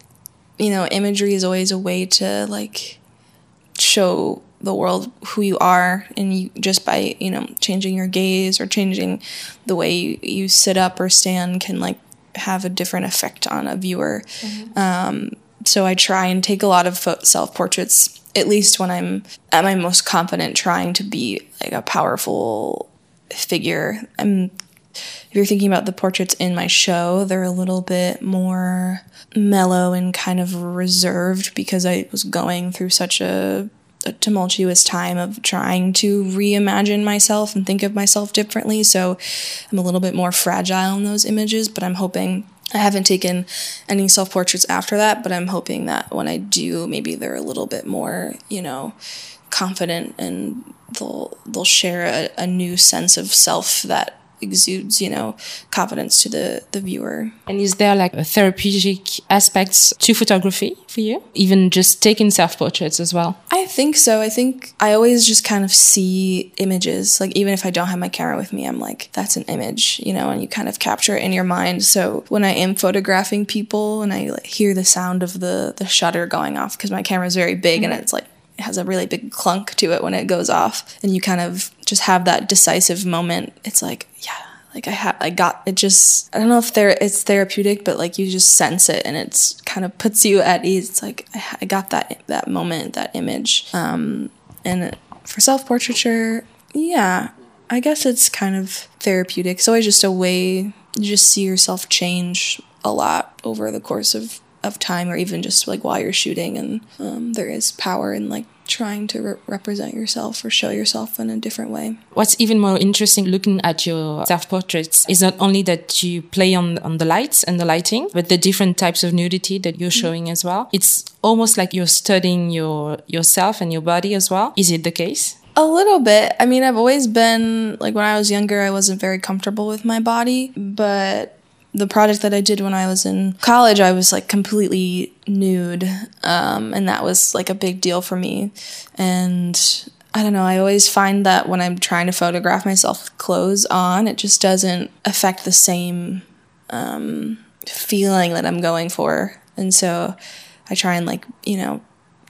Speaker 2: you know, imagery is always a way to like show the world who you are and you just by you know changing your gaze or changing the way you, you sit up or stand can like have a different effect on a viewer mm-hmm. um, so i try and take a lot of self portraits at least when i'm at my most confident trying to be like a powerful figure i'm if you're thinking about the portraits in my show, they're a little bit more mellow and kind of reserved because I was going through such a, a tumultuous time of trying to reimagine myself and think of myself differently. So I'm a little bit more fragile in those images, but I'm hoping I haven't taken any self portraits after that, but I'm hoping that when I do, maybe they're a little bit more, you know, confident and they'll they'll share a, a new sense of self that exudes you know confidence to the the viewer.
Speaker 1: And is there like a therapeutic aspects to photography for you? Even just taking self-portraits as well?
Speaker 2: I think so. I think i always just kind of see images. Like even if i don't have my camera with me i'm like that's an image you know and you kind of capture it in your mind. So when i am photographing people and i like, hear the sound of the the shutter going off because my camera is very big mm-hmm. and it's like it has a really big clunk to it when it goes off and you kind of just have that decisive moment it's like yeah like i have i got it just i don't know if there it's therapeutic but like you just sense it and it's kind of puts you at ease. It's like i, I got that that moment that image. Um and for self-portraiture yeah i guess it's kind of therapeutic. It's always just a way you just see yourself change a lot over the course of of time or even just like while you're shooting and um, there is power in like trying to re- represent yourself or show yourself in a different way
Speaker 1: what's even more interesting looking at your self-portraits is not only that you play on on the lights and the lighting but the different types of nudity that you're mm-hmm. showing as well it's almost like you're studying your yourself and your body as well is it the case
Speaker 2: a little bit. I mean, I've always been like when I was younger, I wasn't very comfortable with my body, but the project that I did when I was in college, I was like completely nude. Um, and that was like a big deal for me. And I don't know, I always find that when I'm trying to photograph myself with clothes on, it just doesn't affect the same um, feeling that I'm going for. And so I try and like, you know,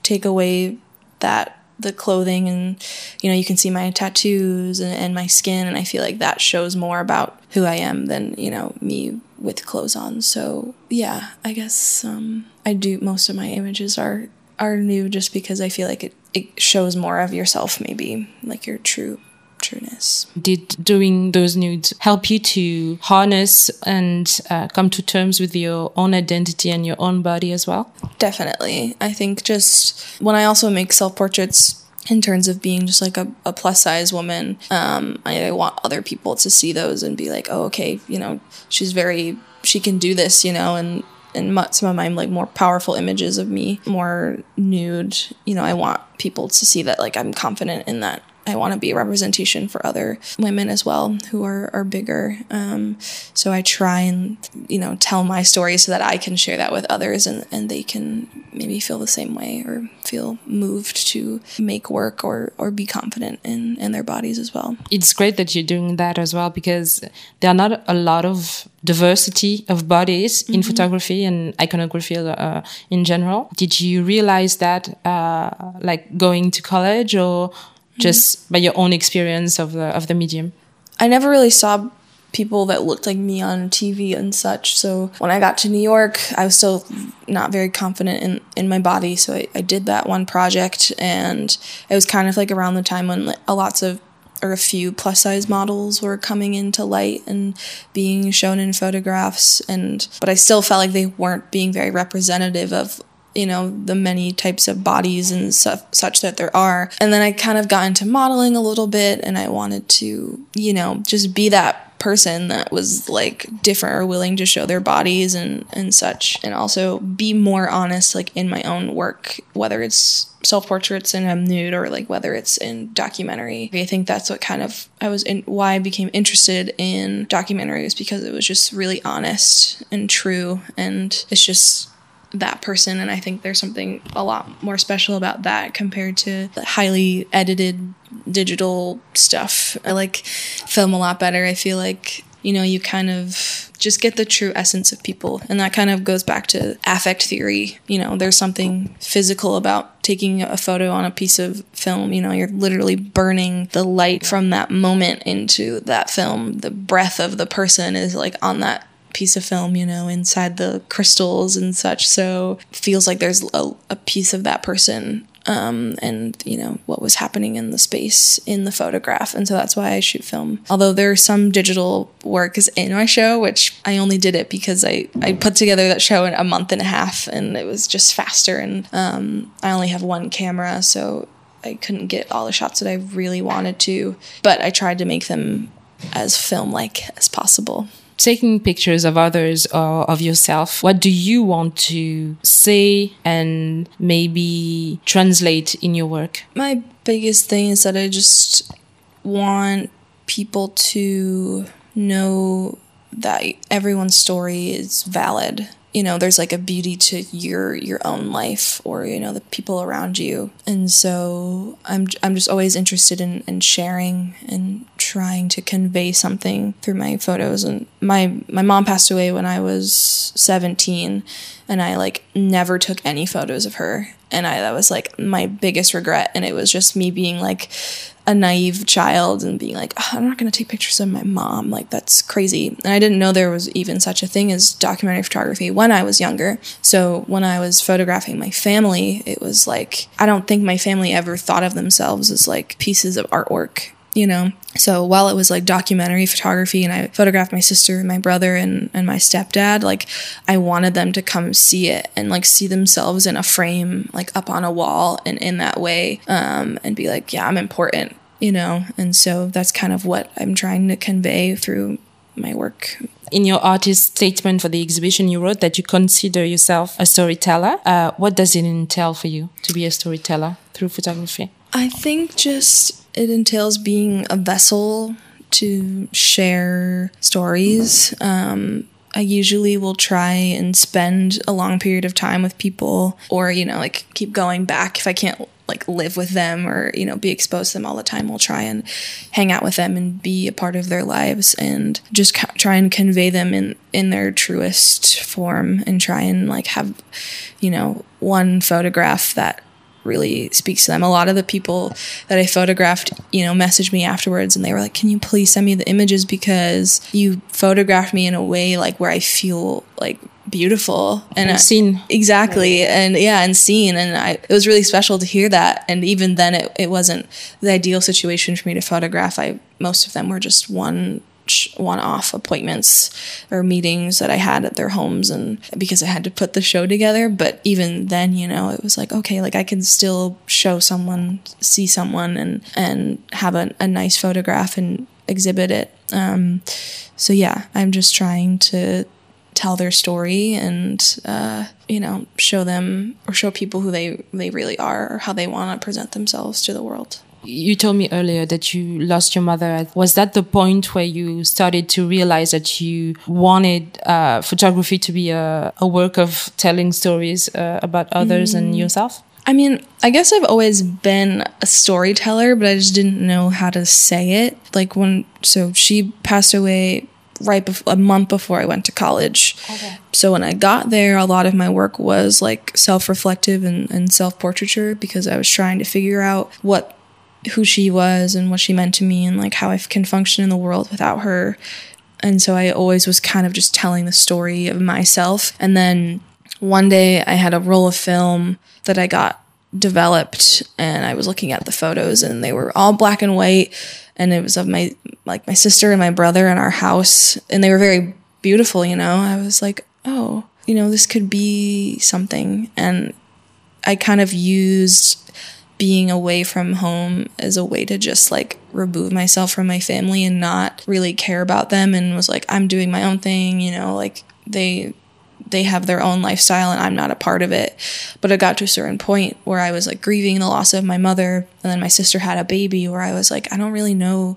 Speaker 2: take away that the clothing and you know you can see my tattoos and, and, my skin and i feel like that shows more about who i am than you know me with clothes on. So yeah i guess um, i do most of my images are are new just because i feel like it, it shows more of yourself maybe like your true trueness.
Speaker 1: Did doing those nudes help you to harness and uh, come to terms with your own identity and your own body as well?
Speaker 2: Definitely. I think just when I also make self portraits, in terms of being just like a, a plus size woman, um, I, I want other people to see those and be like, oh, okay, you know, she's very, she can do this, you know, and and some of my like more powerful images of me more nude you know i want people to see that like i'm confident in that I want to be a representation for other women as well who are, are bigger. Um, so I try and, you know, tell my story so that I can share that with others and, and they can maybe feel the same way or feel moved to make work or, or be confident in, in their bodies as well.
Speaker 1: It's great that you're doing that as well because there are not a lot of diversity of bodies mm-hmm. in photography and iconography uh, in general. Did you realize that, uh, like going to college or Mm-hmm. just by your own experience of the of the medium?
Speaker 2: I never really saw people that looked like me on TV and such. So when I got to New York, I was still not very confident in, in my body. So I, I did that one project, and it was kind of like around the time when a lots of or a few plus size models were coming into light and being shown in photographs and but I still felt like they weren't being very representative of you know the many types of bodies and stuff such that there are and then i kind of got into modeling a little bit and i wanted to you know just be that person that was like different or willing to show their bodies and and such and also be more honest like in my own work whether it's self-portraits and I'm nude or like whether it's in documentary. I think that's what kind of I was in why I became interested in documentaries because it was just really honest and true and it's just that person and i think there's something a lot more special about that compared to the highly edited digital stuff. I like film a lot better. I feel like you know you kind of just get the true essence of people and that kind of goes back to affect theory. You know there's something physical about taking a photo on a piece of film. You know you're literally burning the light from that moment into that film. The breath of the person is like on that piece of film, you know, inside the crystals and such. So feels like there's a, a piece of that person um, and you know what was happening in the space in the photograph. And so that's why i shoot film. Although there's some digital work is in my show which i only did it because i i put together that show in a month and a half and it was just faster. And um, i only have one camera so i couldn't get all the shots that i really wanted to. But i tried to make them as film like as possible
Speaker 1: taking pictures of others or of yourself, what do you want to say and maybe translate in your work?
Speaker 2: My biggest thing is that I just want people to know that everyone's story is valid you know there's like a beauty to your your own life or you know the people around you. And so i'm i'm just always interested in, in sharing and trying to convey something through my photos. And my my mom passed away when i was 17 and i like never took any photos of her. And i that was like my biggest regret. And it was just me being like a naive child and being like, oh, I'm not going to take pictures of my mom. Like, that's crazy. And I didn't know there was even such a thing as documentary photography when I was younger. So when I was photographing my family, it was like, I don't think my family ever thought of themselves as like pieces of artwork you know so while it was like documentary photography and i photographed my sister and my brother and, and my stepdad like i wanted them to come see it and like see themselves in a frame like up on a wall and in that way um, and be like yeah i'm important you know? And so that's kind of what i'm trying to convey through my work.
Speaker 1: In your artist statement for the exhibition you wrote that you consider yourself a storyteller. Uh, what does it entail for you to be a storyteller through photography?
Speaker 2: I think just it entails being a vessel to share stories. Um, I usually will try and spend a long period of time with people or, you know, like keep going back if I can't like live with them or, you know, be exposed to them all the time. We'll try and hang out with them and be a part of their lives and just try and convey them in, in their truest form and try and like have, you know, one photograph that really speaks to them. A lot of the people that I photographed, you know, messaged me afterwards and they were like, "Can you please send me the images because you photographed me in a way like where I feel like beautiful.
Speaker 1: And,
Speaker 2: and
Speaker 1: seen.
Speaker 2: Exactly. And yeah and seen. And I it was really special to hear that. And even then it, it wasn't the ideal situation for me to photograph. I most of them were just one one-off appointments or meetings that I had at their homes and because I had to put the show together. But even then you know it was like okay like I can still show someone see someone and and have a, a nice photograph and exhibit it. Um, so yeah I'm just trying to tell their story and uh, you know show them or show people who they they really are or how they want to present themselves to the world
Speaker 1: you told me earlier that you lost your mother. Was that the point where you started to realize that you wanted uh, photography to be a, a, work of telling stories uh, about others mm. and yourself?
Speaker 2: I mean, I guess I've always been a storyteller, but I just didn't know how to say it. Like when, so she passed away right before a month before I went to college. Okay. So when I got there, a lot of my work was like self-reflective and, and self-portraiture because I was trying to figure out what who she was and what she meant to me and like how I can function in the world without her. And so I always was kind of just telling the story of myself. And then one day I had a roll of film that I got developed and I was looking at the photos and they were all black and white and it was of my like my sister and my brother in our house and they were very beautiful, you know. I was like, "Oh, you know, this could be something." And I kind of used being away from home as a way to just like remove myself from my family and not really care about them and was like I'm doing my own thing, you know, like they they have their own lifestyle and I'm not a part of it. But it got to a certain point where I was like grieving the loss of my mother and then my sister had a baby where I was like I don't really know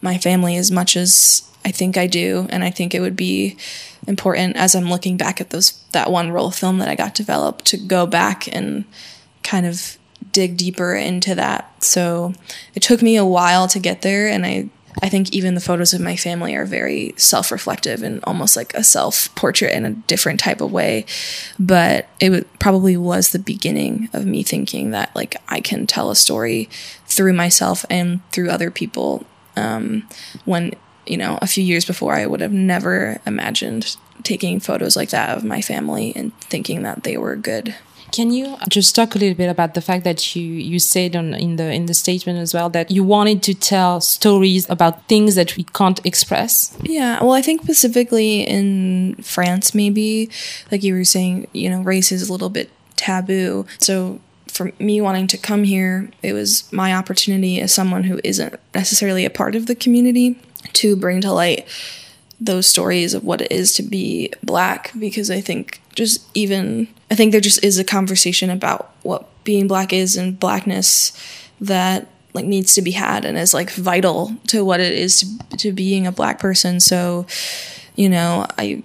Speaker 2: my family as much as I think I do and I think it would be important as I'm looking back at those that one roll film that I got developed to go back and kind of dig deeper into that. So it took me a while to get there and I I think even the photos of my family are very self-reflective and almost like a self-portrait in a different type of way. But it w- probably was the beginning of me thinking that like I can tell a story through myself and through other people. Um, when you know a few years before, I would have never imagined taking photos like that of my family and thinking that they were good.
Speaker 1: Can you just talk a little bit about the fact that you you said on, in the in the statement as well that you wanted to tell stories about things that we can't express?
Speaker 2: Yeah, well, I think specifically in France, maybe like you were saying, you know, race is a little bit taboo. So for me wanting to come here, it was my opportunity as someone who isn't necessarily a part of the community to bring to light those stories of what it is to be black because I think just even I think there just is a conversation about what being black is and blackness that like needs to be had and is like vital to what it is to, to being a black person. So, you know, I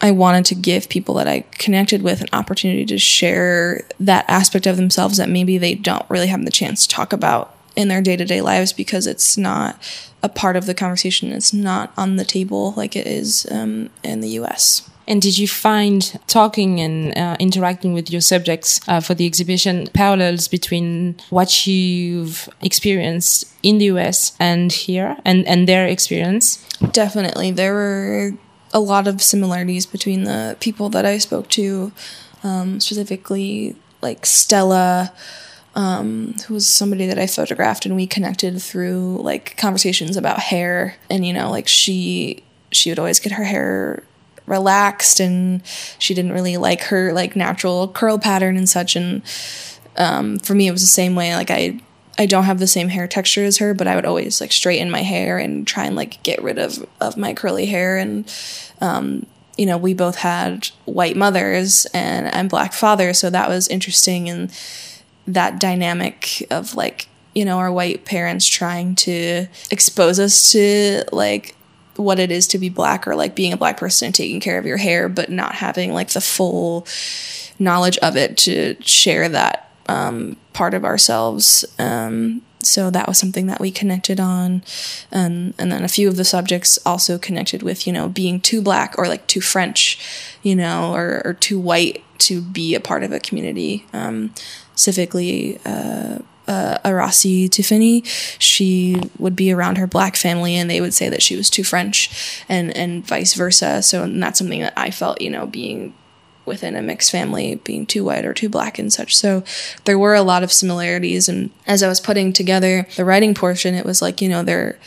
Speaker 2: I wanted to give people that I connected with an opportunity to share that aspect of themselves that maybe they don't really have the chance to talk about in their day-to-day lives because it's not a part of the conversation. It's not on the table like it is um, in the US.
Speaker 1: And did you find talking and uh, interacting with your subjects uh, for the exhibition parallels between what you've experienced in the US and here and, and their experience?
Speaker 2: Definitely. There were a lot of similarities between the people that I spoke to, um, specifically like Stella um, who was somebody that I photographed, and we connected through like conversations about hair. And you know, like she she would always get her hair relaxed, and she didn't really like her like natural curl pattern and such. And um, for me, it was the same way. Like I I don't have the same hair texture as her, but I would always like straighten my hair and try and like get rid of of my curly hair and um, you know, we both had white mothers and I'm black father, so that was interesting and that dynamic of like you know our white parents trying to expose us to like what it is to be black or like being a black person and taking care of your hair but not having like the full knowledge of it to share that um, part of ourselves um, so that was something that we connected on. Um, and then a few of the subjects also connected with, you know, being too black or like too French, you know, or, or too white to be a part of a community. Um, specifically, uh, uh, Arasi Tiffany, she would be around her black family and they would say that she was too French and, and vice versa. So and that's something that I felt, you know, being within a mixed family being too white or too black and such. So there were a lot of similarities. And as I was putting together the writing portion, it was like, you know, there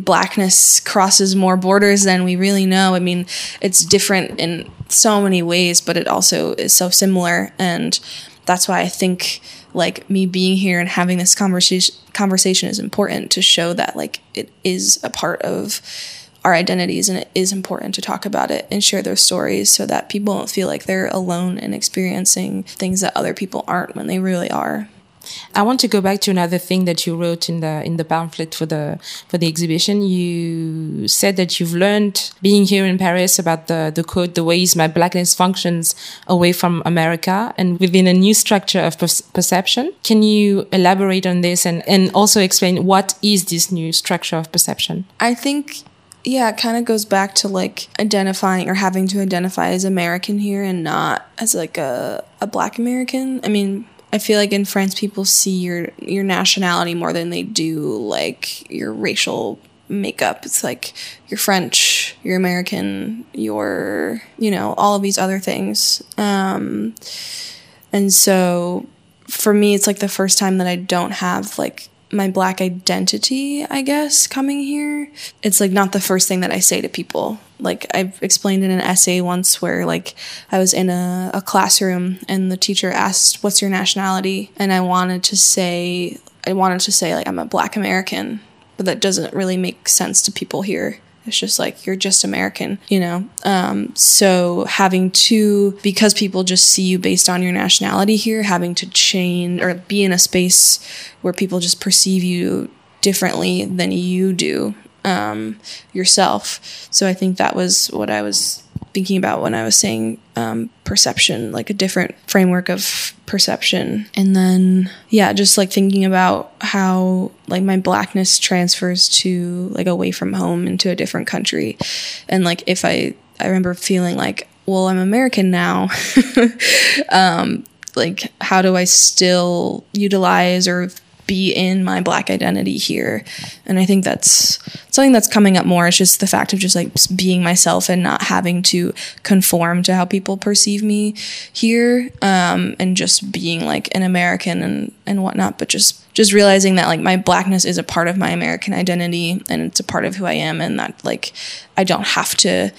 Speaker 2: blackness crosses more borders than we really know. I mean, it's different in so many ways, but it also is so similar. And that's why I think like me being here and having this conversation conversation is important to show that like it is a part of our identities and it is important to talk about it and share those stories so that people don't feel like they're alone in experiencing things that other people aren't when they really are.
Speaker 1: I want to go back to another thing that you wrote in the in the pamphlet for the for the exhibition. You said that you've learned being here in Paris about the the code, the ways my blackness functions away from America and within a new structure of perception. Can you elaborate on this and and also explain what is this new structure of perception?
Speaker 2: I think yeah, it kind of goes back to like identifying or having to identify as American here and not as like a, a black American. I mean, I feel like in France people see your your nationality more than they do like your racial makeup. It's like you're French, you're American, you're you know all of these other things. Um, and so for me, it's like the first time that I don't have like my black identity, I guess, coming here. It's like not the first thing that I say to people. Like I've explained in an essay once where like I was in a, a classroom and the teacher asked, What's your nationality? And I wanted to say I wanted to say like I'm a black American, but that doesn't really make sense to people here. It's just like you're just American, you know. Um, so having to because people just see you based on your nationality here, having to change or be in a space where people just perceive you differently than you do um, yourself. So I think that was what I was thinking about when I was saying um, perception, like a different framework of perception. And then, yeah, just like thinking about how like my blackness transfers to like away from home into a different country. And like if I, I remember feeling like, well, I'm American now. um, like, how do I still utilize or be in my black identity here. And I think that's something that's coming up more. It's just the fact of just like being myself and not having to conform to how people perceive me here. Um, and just being like an American and, and whatnot, but just just realizing that like my blackness is a part of my American identity and it's a part of who I am and that like I don't have to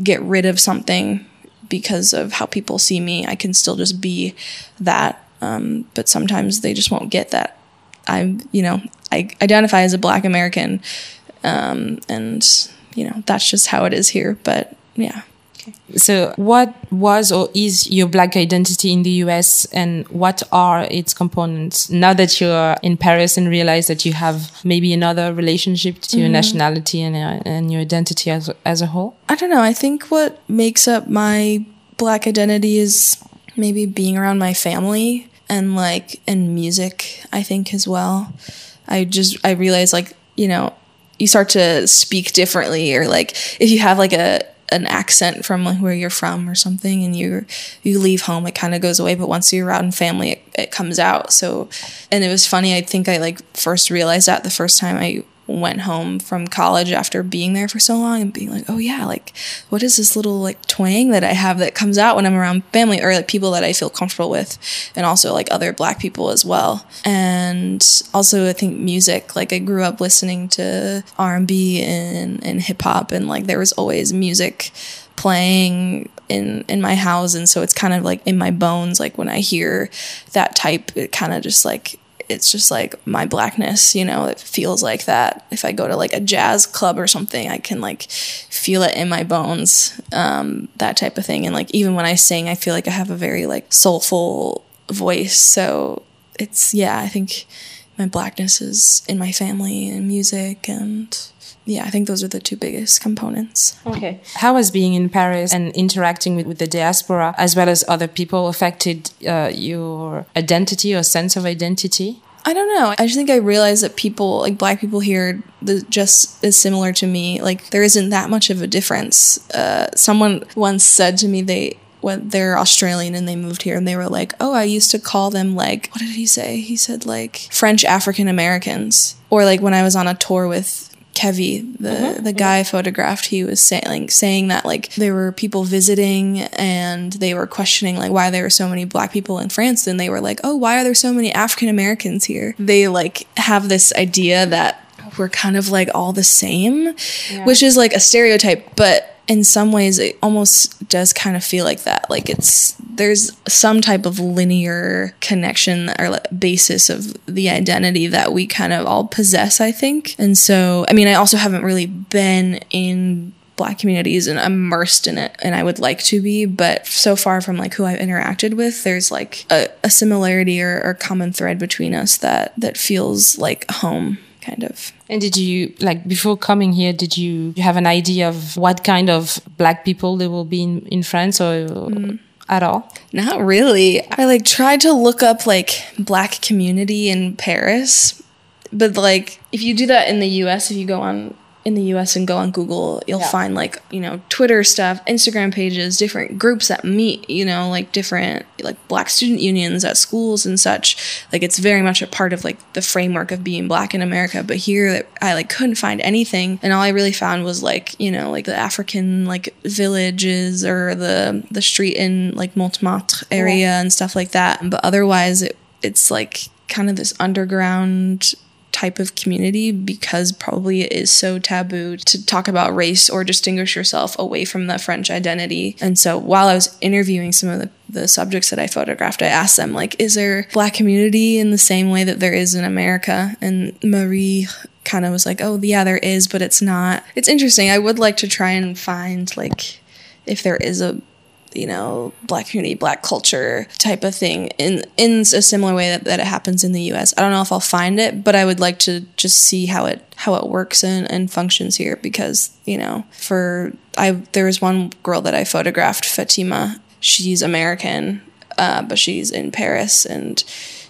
Speaker 2: get rid of something because of how people see me. I can still just be that. Um, but sometimes they just won't get that I'm, you know, I identify as a Black American, um, and you know that's just how it is here. But yeah. Okay.
Speaker 1: So, what was or is your Black identity in the US, and what are its components? Now that you're in Paris and realize that you have maybe another relationship to mm-hmm. your nationality and, uh, and your identity as as a whole.
Speaker 2: I don't know. I think what makes up my Black identity is maybe being around my family and like in music i think as well. I just i realize like you know you start to speak differently or like if you have like a an accent from like where you're from or something and you you leave home it kind of goes away but once you're around family it, it comes out. So and it was funny i think i like first realized that the first time i went home from college after being there for so long and being like, oh yeah, like what is this little like twang that I have that comes out when I'm around family or like people that I feel comfortable with and also like other black people as well. And also I think music, like I grew up listening to R&B and, and hip hop and like there was always music playing in in my house and so it's kind of like in my bones like when I hear that type it kind of just like it's just like my blackness, you know, it feels like that. If I go to like a jazz club or something, I can like feel it in my bones, um, that type of thing. And like even when I sing, I feel like I have a very like soulful voice. So it's, yeah, I think my blackness is in my family and music and yeah, I think those are the two biggest components.
Speaker 1: Okay. How has being in Paris and interacting with, with the diaspora as well as other people affected uh, your identity or sense of identity?
Speaker 2: I don't know. I just think I realized that people, like black people here, the, just is similar to me. Like there isn't that much of a difference. Uh, someone once said to me they when they're Australian and they moved here and they were like, "Oh, I used to call them like what did he say? He said like French African Americans." Or like when I was on a tour with Kevy, the
Speaker 1: Mm-hmm.
Speaker 2: the guy photographed, he was saying like saying that like there were people visiting and they were questioning like why there were so many black people in France and they were like, "Oh, why are there so many African Americans here?" They like have this idea that we're kind of like all the same, which is like a stereotype, but in some ways it almost does kind of feel like that. Like it's there's some type of linear connection or basis of the identity that we kind of all possess i think. And so i mean i also haven't really been in black communities and immersed in it and i would like to be but so far from like who i've interacted with there's like a, a similarity or, or common thread between us that that feels like home kind of
Speaker 1: And did you like before coming here? Did you you have an idea of what kind of black people there will be in, in France or mm. at all?
Speaker 2: Not really. I like tried to look up like black community in Paris, but like if you do that in the US, if you go on in the US and go on Google, you'll
Speaker 1: Yeah.
Speaker 2: find like, you know, Twitter stuff, Instagram pages, different groups that meet, you know, like different like black student unions at schools and such. Like it's very much a part of like the framework of being black in America, but here I like couldn't find anything and all I really found was like, you know, like the African like villages or the the street in like Montmartre area and stuff like that. But otherwise it it's like kind of this underground type of community because probably it is so taboo to talk about race or distinguish yourself away from the French identity. And so while I was interviewing some of the, the subjects that I photographed, I asked them, like, is there black community in the same way that there is in America? And Marie kind of was like, oh, yeah, there is, but it's not. It's interesting. I would like to try and find, like, if there is a you know, black community, black culture type of thing in in a similar way that, that it happens in the US. I don't know if I'll find it, but I would like to just see how it how it works and, and functions here because, you know, for I there was one girl that I photographed, Fatima. She's American, uh, but she's in Paris and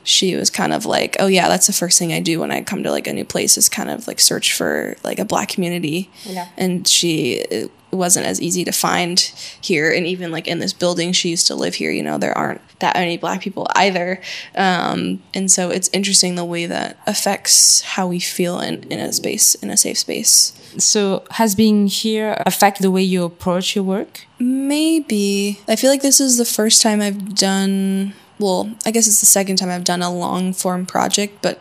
Speaker 2: she was kind of like, oh yeah, that's the first thing I do when I come to like a new place is kind of like search for like a black community.
Speaker 1: Yeah.
Speaker 2: And she it wasn't as easy to find here, and even like in this building she used to live here, you know, there aren't that many black people either. Um, and so it's interesting the way that affects how we feel in, in a space, in a safe space.
Speaker 1: So has being here affect the way you approach your work?
Speaker 2: Maybe. I feel like this is the first time I've done, well, I guess it's the second time I've done a long form project, but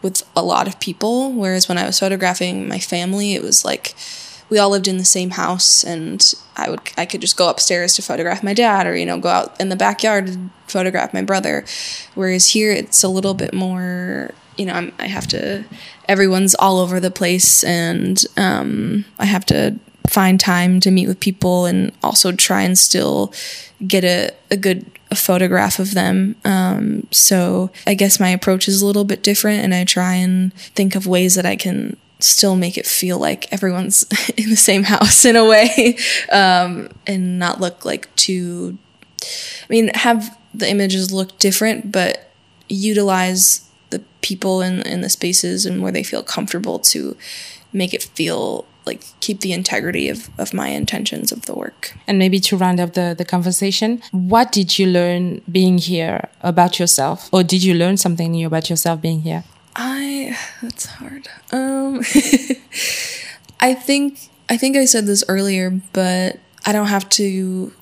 Speaker 2: with a lot of people. Whereas when I was photographing my family, it was like we all lived in the same house and I would I could just go upstairs to photograph my dad or you know go out in the backyard and photograph my brother. Whereas here it's a little bit more you know I'm, I have to everyone's all over the place and um, I have to find time to meet with people and also try and still get a, a good a photograph of them. Um, so I guess my approach is a little bit different and I try and think of ways that I can still make it feel like everyone's in the same house in a way um, and not look like too i mean have the images look different but utilize the people in, in the spaces and where they feel comfortable to make it feel like keep the integrity of, of my intentions of the work
Speaker 1: And maybe to round up the, the conversation, what did you learn being here about yourself? Or did you learn something new about yourself being here?
Speaker 2: I that's hard. Um I think I think I said this earlier, but I don't have to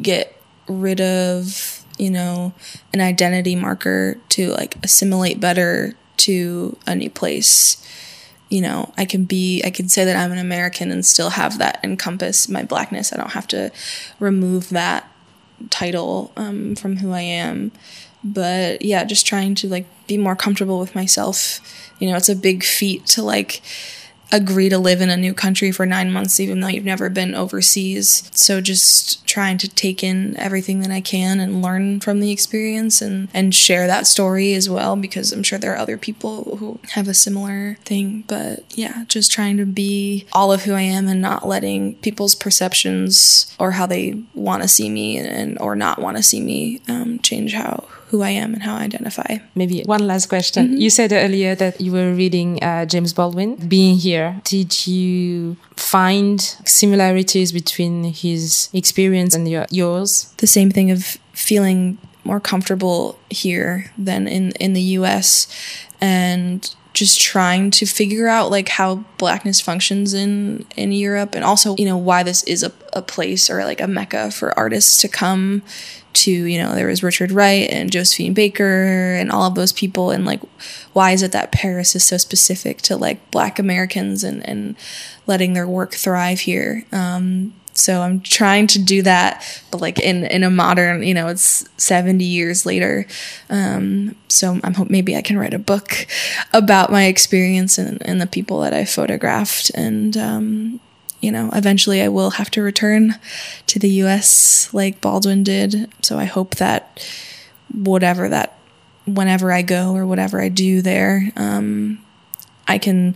Speaker 2: get rid of, you know, an identity marker to like assimilate better to a new place. You know, I can be I can say that I'm an American and still have that encompass my blackness. I don't have to remove that title um, from who I am. But yeah, just trying to like be more comfortable with myself. You know, it's a big feat to like agree to live in a new country for nine months, even though you've never been overseas. So just trying to take in everything that I can and learn from the experience and, and share that story as well, because I'm sure there are other people who have a similar thing. But yeah, just trying to be all of who I am and not letting people's perceptions or how they want to see me and, or not want to see me um, change how who I am and how I identify.
Speaker 1: Maybe one last question. Mm-hmm. You said earlier that you were reading uh, James Baldwin. Being here, did you find similarities between his experience and your, yours?
Speaker 2: The same thing of feeling more comfortable here than in in the US and just trying to figure out like how blackness functions in in Europe and also you know why this is a, a place or like a mecca for artists to come to you know there was richard wright and josephine baker and all of those people. And like why is it that paris is so specific to like black americans and and letting their work thrive here? Um, so i'm trying to do that but like in in a modern you know it's 70 years later um, so i'm hope maybe i can write a book about my experience and, and the people that i photographed and um, you know, eventually I will have to return to the US like Baldwin did. So I hope that whatever that, whenever I go or whatever I do there, um, I can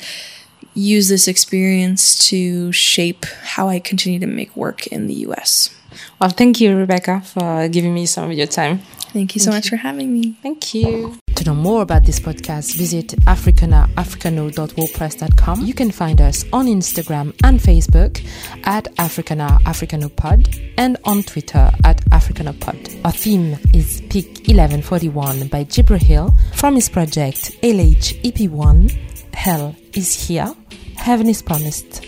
Speaker 2: use this experience to shape how I continue to make work in the US.
Speaker 1: Well, thank you, Rebecca, for giving me some of your time.
Speaker 2: Thank you so thank much you. for having me.
Speaker 1: Thank you. To know more about this podcast, visit africana.africano.wordpress.com. You can find us on Instagram and Facebook at Africana and on Twitter at Africana Pod. Our theme is Peak 1141 by Jibril from his project LH EP1. Hell is here, heaven is promised.